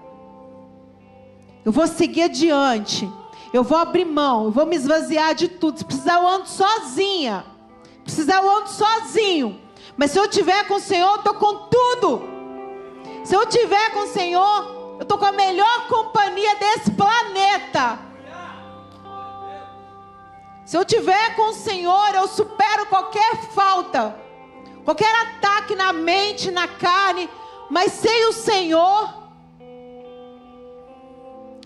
Eu vou seguir adiante. Eu vou abrir mão, eu vou me esvaziar de tudo. Se precisar, eu ando sozinha. Se precisar, eu ando sozinho. Mas se eu tiver com o Senhor, eu estou com tudo. Se eu tiver com o Senhor, eu estou com a melhor companhia desse planeta. Se eu tiver com o Senhor, eu supero qualquer falta, qualquer ataque na mente, na carne. Mas sem o Senhor,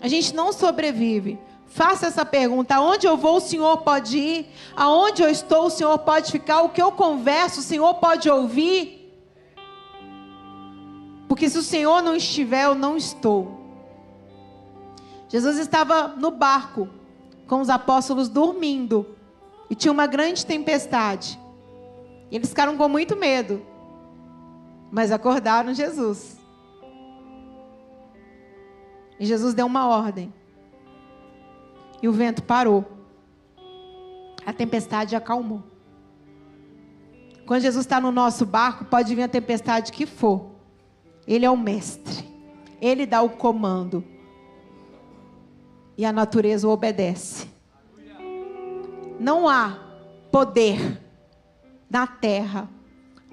a gente não sobrevive. Faça essa pergunta: aonde eu vou, o Senhor pode ir? Aonde eu estou, o Senhor pode ficar? O que eu converso, o Senhor pode ouvir? Porque se o Senhor não estiver, eu não estou. Jesus estava no barco com os apóstolos dormindo e tinha uma grande tempestade. E eles ficaram com muito medo, mas acordaram Jesus. E Jesus deu uma ordem. E o vento parou. A tempestade acalmou. Quando Jesus está no nosso barco, pode vir a tempestade que for. Ele é o mestre. Ele dá o comando. E a natureza obedece. Não há poder na terra,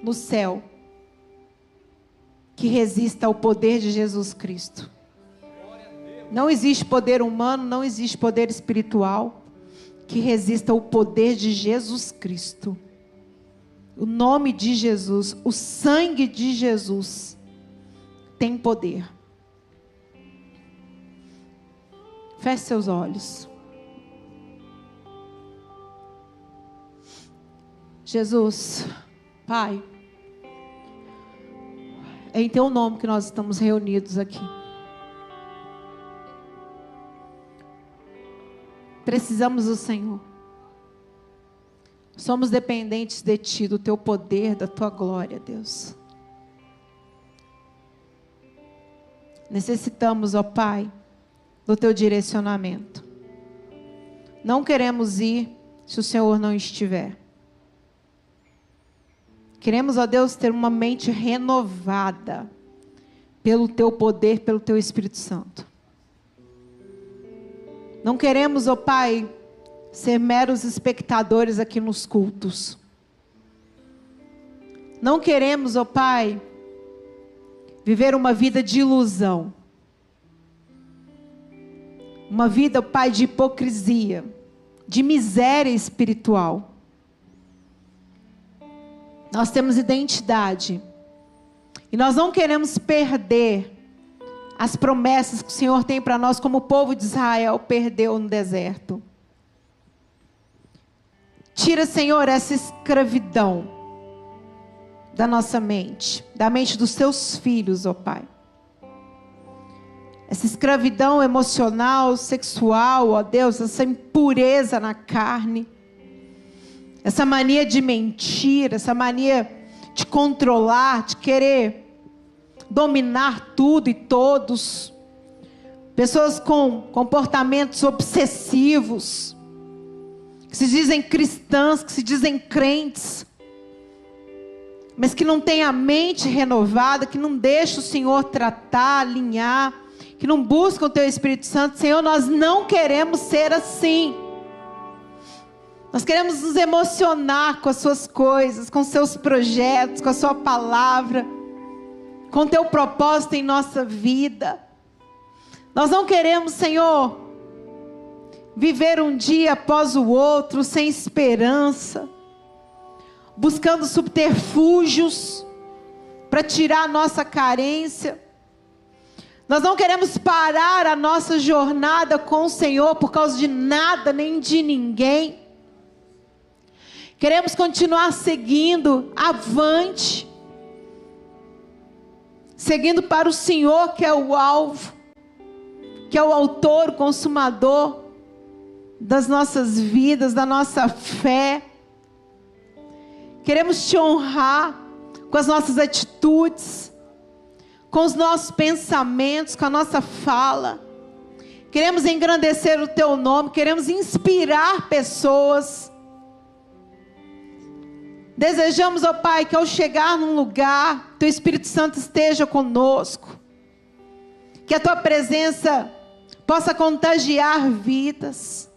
no céu, que resista ao poder de Jesus Cristo. Não existe poder humano, não existe poder espiritual que resista ao poder de Jesus Cristo. O nome de Jesus, o sangue de Jesus tem poder. Feche seus olhos. Jesus, Pai, é em Teu nome que nós estamos reunidos aqui. Precisamos do Senhor. Somos dependentes de Ti, do Teu poder, da Tua glória, Deus. Necessitamos, ó Pai, do Teu direcionamento. Não queremos ir se o Senhor não estiver. Queremos, ó Deus, ter uma mente renovada pelo Teu poder, pelo Teu Espírito Santo. Não queremos, ó Pai, ser meros espectadores aqui nos cultos. Não queremos, ó Pai, viver uma vida de ilusão. Uma vida, ó Pai, de hipocrisia, de miséria espiritual. Nós temos identidade. E nós não queremos perder as promessas que o Senhor tem para nós, como o povo de Israel perdeu no deserto. Tira, Senhor, essa escravidão da nossa mente, da mente dos seus filhos, ó Pai. Essa escravidão emocional, sexual, ó Deus, essa impureza na carne, essa mania de mentir, essa mania de controlar, de querer dominar tudo e todos. Pessoas com comportamentos obsessivos, que se dizem cristãs, que se dizem crentes, mas que não têm a mente renovada, que não deixam o Senhor tratar, alinhar, que não buscam o Teu Espírito Santo. Senhor, nós não queremos ser assim. Nós queremos nos emocionar com as Suas coisas, com seus projetos, com a Sua palavra com teu propósito em nossa vida. Nós não queremos, Senhor, viver um dia após o outro sem esperança, buscando subterfúgios para tirar a nossa carência. Nós não queremos parar a nossa jornada com o Senhor por causa de nada nem de ninguém. Queremos continuar seguindo avante seguindo para o Senhor, que é o alvo, que é o autor, o consumador das nossas vidas, da nossa fé. Queremos te honrar com as nossas atitudes, com os nossos pensamentos, com a nossa fala. Queremos engrandecer o teu nome, queremos inspirar pessoas Desejamos, ó Pai, que ao chegar num lugar, Teu Espírito Santo esteja conosco. Que a Tua presença possa contagiar vidas.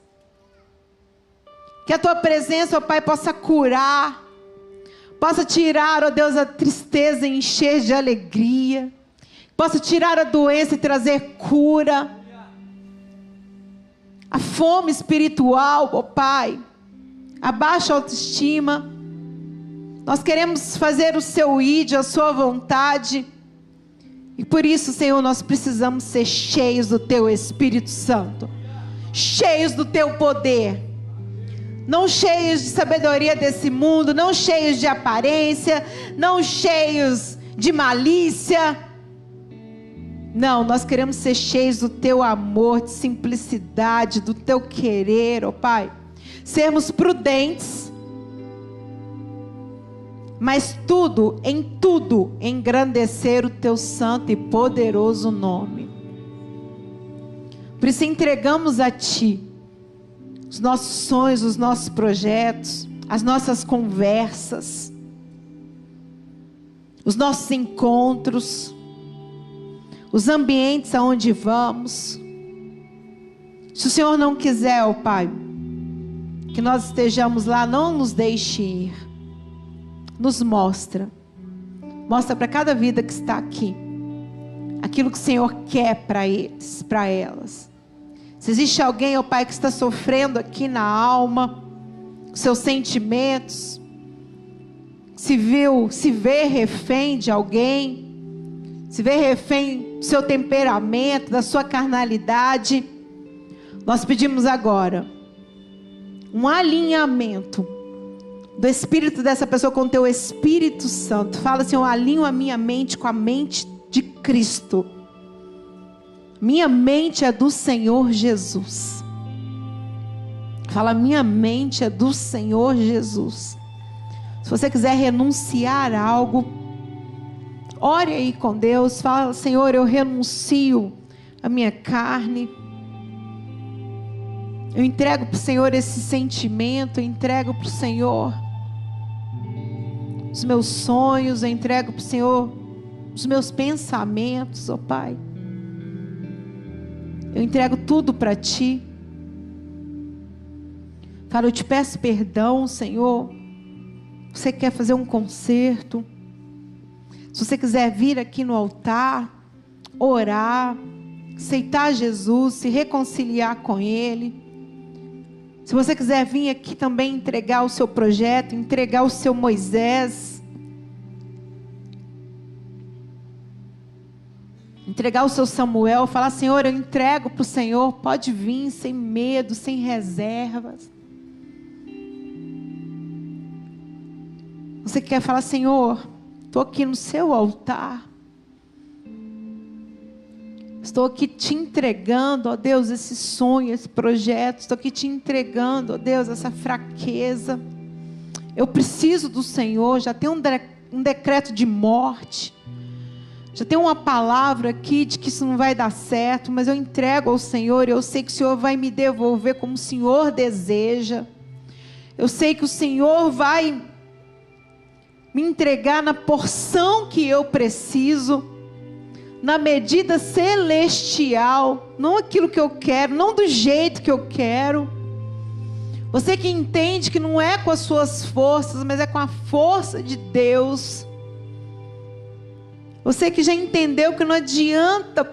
Que a Tua presença, ó Pai, possa curar. Possa tirar, ó Deus, a tristeza e encher de alegria. Possa tirar a doença e trazer cura. A fome espiritual, ó Pai. A baixa autoestima nós queremos fazer o seu id, a sua vontade. E por isso, Senhor, nós precisamos ser cheios do teu Espírito Santo, cheios do teu poder. Não cheios de sabedoria desse mundo, não cheios de aparência, não cheios de malícia. Não, nós queremos ser cheios do teu amor, de simplicidade, do teu querer, ó oh Pai. Sermos prudentes mas tudo, em tudo, engrandecer o teu santo e poderoso nome. Por isso entregamos a ti os nossos sonhos, os nossos projetos, as nossas conversas, os nossos encontros, os ambientes aonde vamos. Se o Senhor não quiser, ó Pai, que nós estejamos lá, não nos deixe ir nos mostra. Mostra para cada vida que está aqui aquilo que o Senhor quer para eles, para elas. Se existe alguém, ó Pai, que está sofrendo aqui na alma, seus sentimentos, se viu, se vê refém de alguém, se vê refém do seu temperamento, da sua carnalidade, nós pedimos agora um alinhamento do espírito dessa pessoa com o teu Espírito Santo. Fala assim: eu alinho a minha mente com a mente de Cristo. Minha mente é do Senhor Jesus. Fala, minha mente é do Senhor Jesus. Se você quiser renunciar a algo, ore aí com Deus. Fala, Senhor, eu renuncio a minha carne. Eu entrego para o Senhor esse sentimento, eu entrego para o Senhor os meus sonhos, eu entrego para o Senhor os meus pensamentos, ó oh Pai. Eu entrego tudo para Ti. Fala, eu te peço perdão, Senhor. Você quer fazer um concerto? Se você quiser vir aqui no altar, orar, aceitar Jesus, se reconciliar com Ele. Se você quiser vir aqui também entregar o seu projeto, entregar o seu Moisés, entregar o seu Samuel, falar: Senhor, eu entrego para o Senhor, pode vir sem medo, sem reservas. Você quer falar: Senhor, estou aqui no seu altar. Estou aqui te entregando, ó Deus, esse sonho, esse projeto. Estou aqui te entregando, ó Deus, essa fraqueza. Eu preciso do Senhor. Já tem um, de, um decreto de morte. Já tem uma palavra aqui de que isso não vai dar certo, mas eu entrego ao Senhor e eu sei que o Senhor vai me devolver como o Senhor deseja. Eu sei que o Senhor vai me entregar na porção que eu preciso na medida celestial, não aquilo que eu quero, não do jeito que eu quero. Você que entende que não é com as suas forças, mas é com a força de Deus. Você que já entendeu que não adianta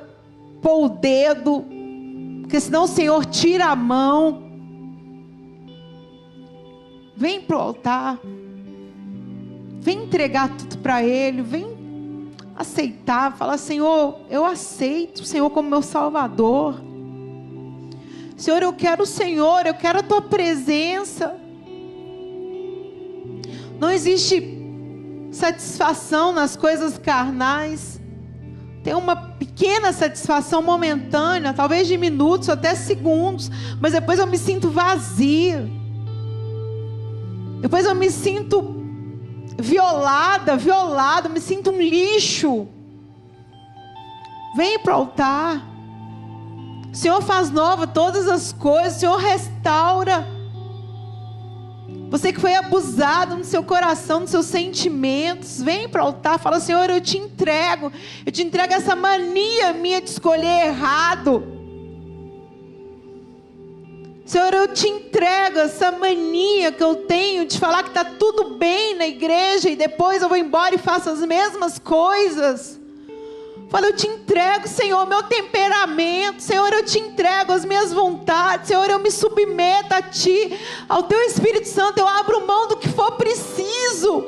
pôr o dedo, porque senão o Senhor tira a mão. Vem para o altar. Vem entregar tudo para Ele. Vem aceitar, falar: Senhor, eu aceito o Senhor como meu Salvador. Senhor, eu quero o Senhor, eu quero a tua presença. Não existe satisfação nas coisas carnais. Tem uma pequena satisfação momentânea, talvez de minutos, até segundos, mas depois eu me sinto vazia. Depois eu me sinto violada, violado, me sinto um lixo. Vem para o altar. O Senhor faz nova todas as coisas, o Senhor restaura. Você que foi abusado no seu coração, nos seus sentimentos, vem para o altar, fala: Senhor, eu te entrego, eu te entrego essa mania minha de escolher errado. Senhor, eu te entrego essa mania que eu tenho de falar que está tudo bem na igreja e depois eu vou embora e faço as mesmas coisas. Fala, eu te entrego, Senhor, meu temperamento. Senhor, eu te entrego as minhas vontades. Senhor, eu me submeto a Ti, ao Teu Espírito Santo. Eu abro mão do que for preciso.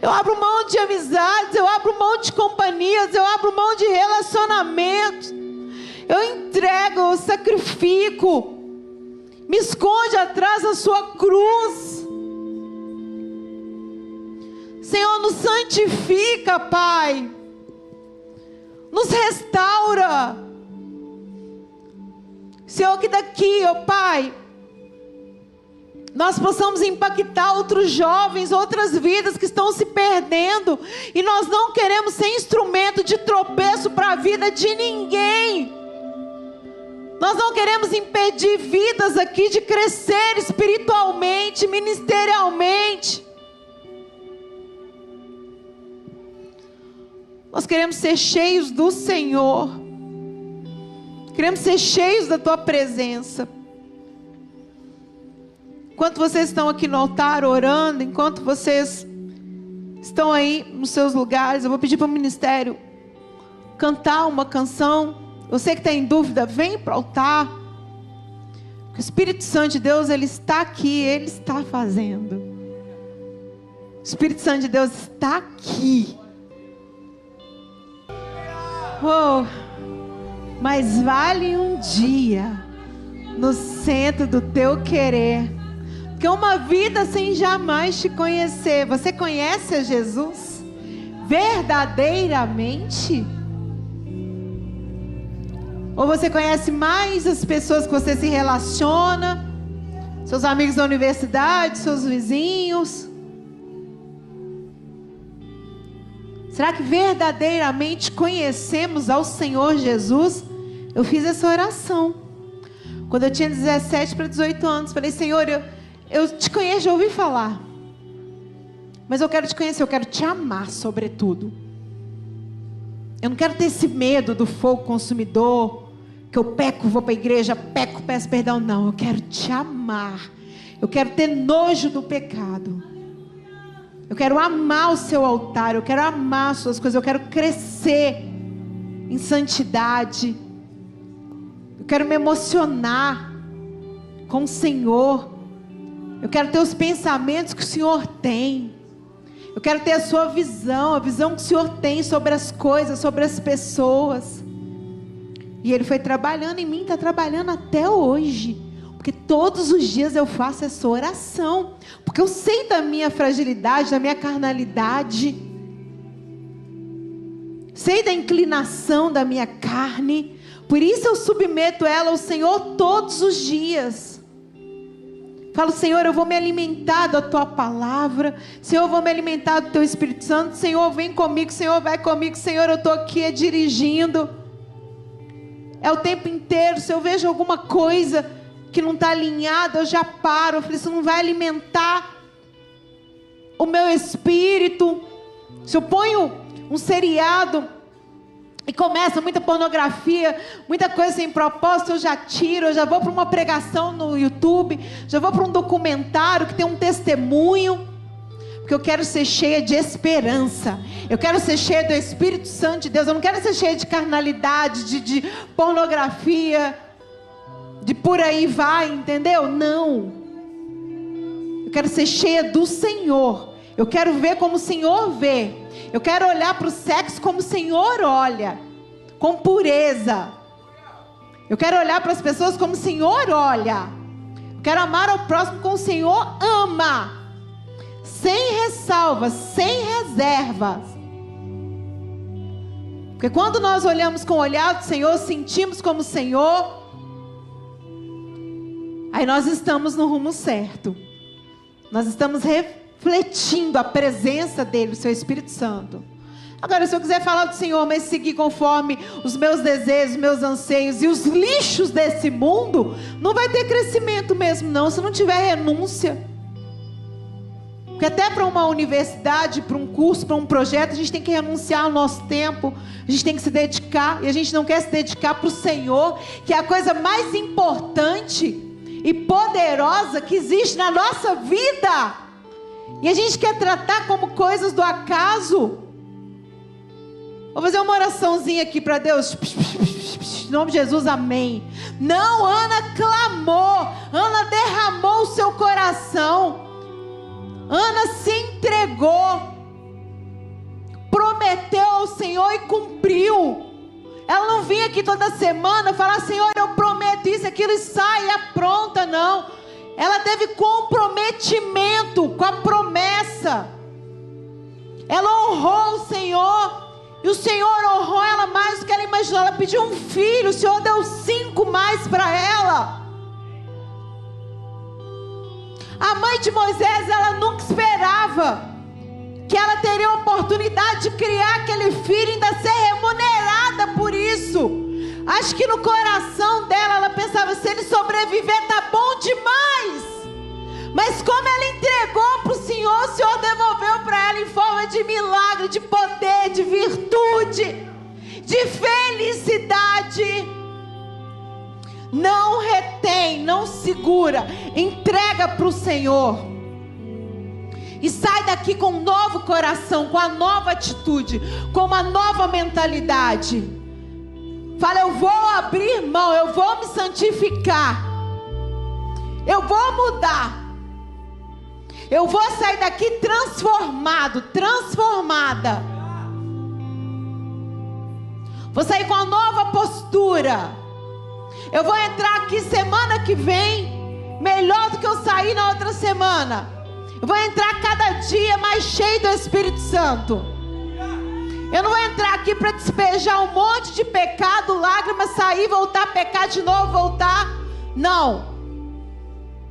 Eu abro mão de amizades, eu abro mão de companhias, eu abro mão de relacionamentos. Eu entrego, eu sacrifico. Me esconde atrás da sua cruz. Senhor, nos santifica, Pai. Nos restaura. Senhor, que daqui, ó Pai, nós possamos impactar outros jovens, outras vidas que estão se perdendo, e nós não queremos ser instrumento de tropeço para a vida de ninguém. Nós não queremos impedir vidas aqui de crescer espiritualmente, ministerialmente. Nós queremos ser cheios do Senhor. Queremos ser cheios da tua presença. Enquanto vocês estão aqui no altar orando, enquanto vocês estão aí nos seus lugares, eu vou pedir para o ministério cantar uma canção Você que está em dúvida, vem para o altar. O Espírito Santo de Deus, ele está aqui, ele está fazendo. O Espírito Santo de Deus está aqui. Oh, mas vale um dia no centro do teu querer. Porque uma vida sem jamais te conhecer. Você conhece a Jesus? Verdadeiramente? Ou você conhece mais as pessoas que você se relaciona? Seus amigos da universidade, seus vizinhos? Será que verdadeiramente conhecemos ao Senhor Jesus? Eu fiz essa oração. Quando eu tinha 17 para 18 anos, falei: Senhor, eu, eu te conheço, já ouvi falar. Mas eu quero te conhecer, eu quero te amar, sobretudo. Eu não quero ter esse medo do fogo consumidor que eu peco, vou para a igreja, peco, peço perdão. Não, eu quero te amar. Eu quero ter nojo do pecado. Eu quero amar o seu altar, eu quero amar as suas coisas, eu quero crescer em santidade. Eu quero me emocionar com o Senhor. Eu quero ter os pensamentos que o Senhor tem. Eu quero ter a sua visão, a visão que o Senhor tem sobre as coisas, sobre as pessoas. E ele foi trabalhando em mim, está trabalhando até hoje. Porque todos os dias eu faço essa oração. Porque eu sei da minha fragilidade, da minha carnalidade. Sei da inclinação da minha carne. Por isso eu submeto ela ao Senhor todos os dias. Falo, Senhor, eu vou me alimentar da tua palavra. Senhor, eu vou me alimentar do teu Espírito Santo. Senhor, vem comigo. Senhor, vai comigo. Senhor, eu estou aqui dirigindo. É o tempo inteiro. Se eu vejo alguma coisa que não está alinhada, eu já paro. Eu falei, isso não vai alimentar o meu espírito. Se eu ponho um seriado e começa muita pornografia, muita coisa sem propósito, eu já tiro, eu já vou para uma pregação no YouTube, já vou para um documentário que tem um testemunho. Porque eu quero ser cheia de esperança. Eu quero ser cheia do Espírito Santo de Deus. Eu não quero ser cheia de carnalidade, de, de pornografia, de por aí vai, entendeu? Não. Eu quero ser cheia do Senhor. Eu quero ver como o Senhor vê. Eu quero olhar para o sexo como o Senhor olha, com pureza. Eu quero olhar para as pessoas como o Senhor olha. Eu quero amar ao próximo como o Senhor ama sem ressalvas, sem reservas. Porque quando nós olhamos com o olhar do Senhor, sentimos como o Senhor, aí nós estamos no rumo certo. Nós estamos refletindo a presença dele, o seu Espírito Santo. Agora, se eu quiser falar do Senhor, mas seguir conforme os meus desejos, meus anseios e os lixos desse mundo, não vai ter crescimento mesmo, não, se não tiver renúncia. Porque até para uma universidade, para um curso, para um projeto, a gente tem que renunciar ao nosso tempo, a gente tem que se dedicar, e a gente não quer se dedicar para o Senhor, que é a coisa mais importante e poderosa que existe na nossa vida. E a gente quer tratar como coisas do acaso. Vou fazer uma oraçãozinha aqui para Deus. Em nome de Jesus, amém. Não, Ana clamou, Ana derramou o seu coração. Ana se entregou, prometeu ao Senhor e cumpriu. Ela não vinha aqui toda semana falar: Senhor, eu prometo isso, aquilo e sai, é pronta, não. Ela teve comprometimento com a promessa. Ela honrou o Senhor. E o Senhor honrou ela mais do que ela imaginou. Ela pediu um filho, o Senhor deu cinco mais para ela. A mãe de Moisés, ela nunca esperava que ela teria a oportunidade de criar aquele filho e ainda ser remunerada por isso. Acho que no coração dela ela pensava: se ele sobreviver, tá bom demais. Mas como ela entregou para o Senhor, o Senhor devolveu para ela em forma de milagre, de poder, de virtude, de felicidade. Não retém, não segura, entrega para o Senhor. E sai daqui com um novo coração, com a nova atitude, com uma nova mentalidade. Fala, eu vou abrir mão, eu vou me santificar. Eu vou mudar. Eu vou sair daqui transformado, transformada. Vou sair com uma nova postura. Eu vou entrar aqui semana que vem melhor do que eu saí na outra semana. Eu vou entrar cada dia mais cheio do Espírito Santo. Eu não vou entrar aqui para despejar um monte de pecado, lágrimas, sair, voltar pecar de novo, voltar. Não.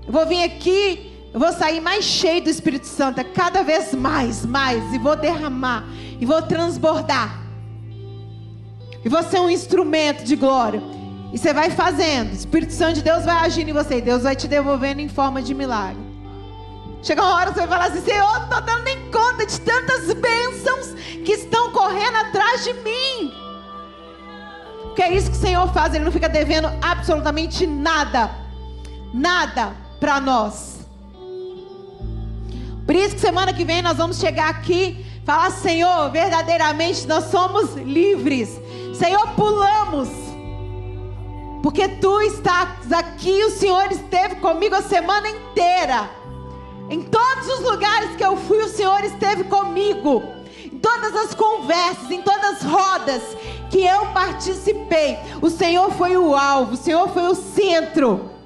Eu vou vir aqui eu vou sair mais cheio do Espírito Santo, cada vez mais, mais, e vou derramar, e vou transbordar. E vou ser um instrumento de glória. E você vai fazendo, o Espírito Santo de Deus vai agindo em você, e Deus vai te devolvendo em forma de milagre. Chega uma hora você vai falar assim: Senhor, não estou dando nem conta de tantas bênçãos que estão correndo atrás de mim. Porque é isso que o Senhor faz, Ele não fica devendo absolutamente nada, nada para nós. Por isso que semana que vem nós vamos chegar aqui falar, Senhor, verdadeiramente nós somos livres. Senhor, pulamos. Porque tu estás aqui, o Senhor esteve comigo a semana inteira. Em todos os lugares que eu fui, o Senhor esteve comigo. Em todas as conversas, em todas as rodas que eu participei, o Senhor foi o alvo, o Senhor foi o centro.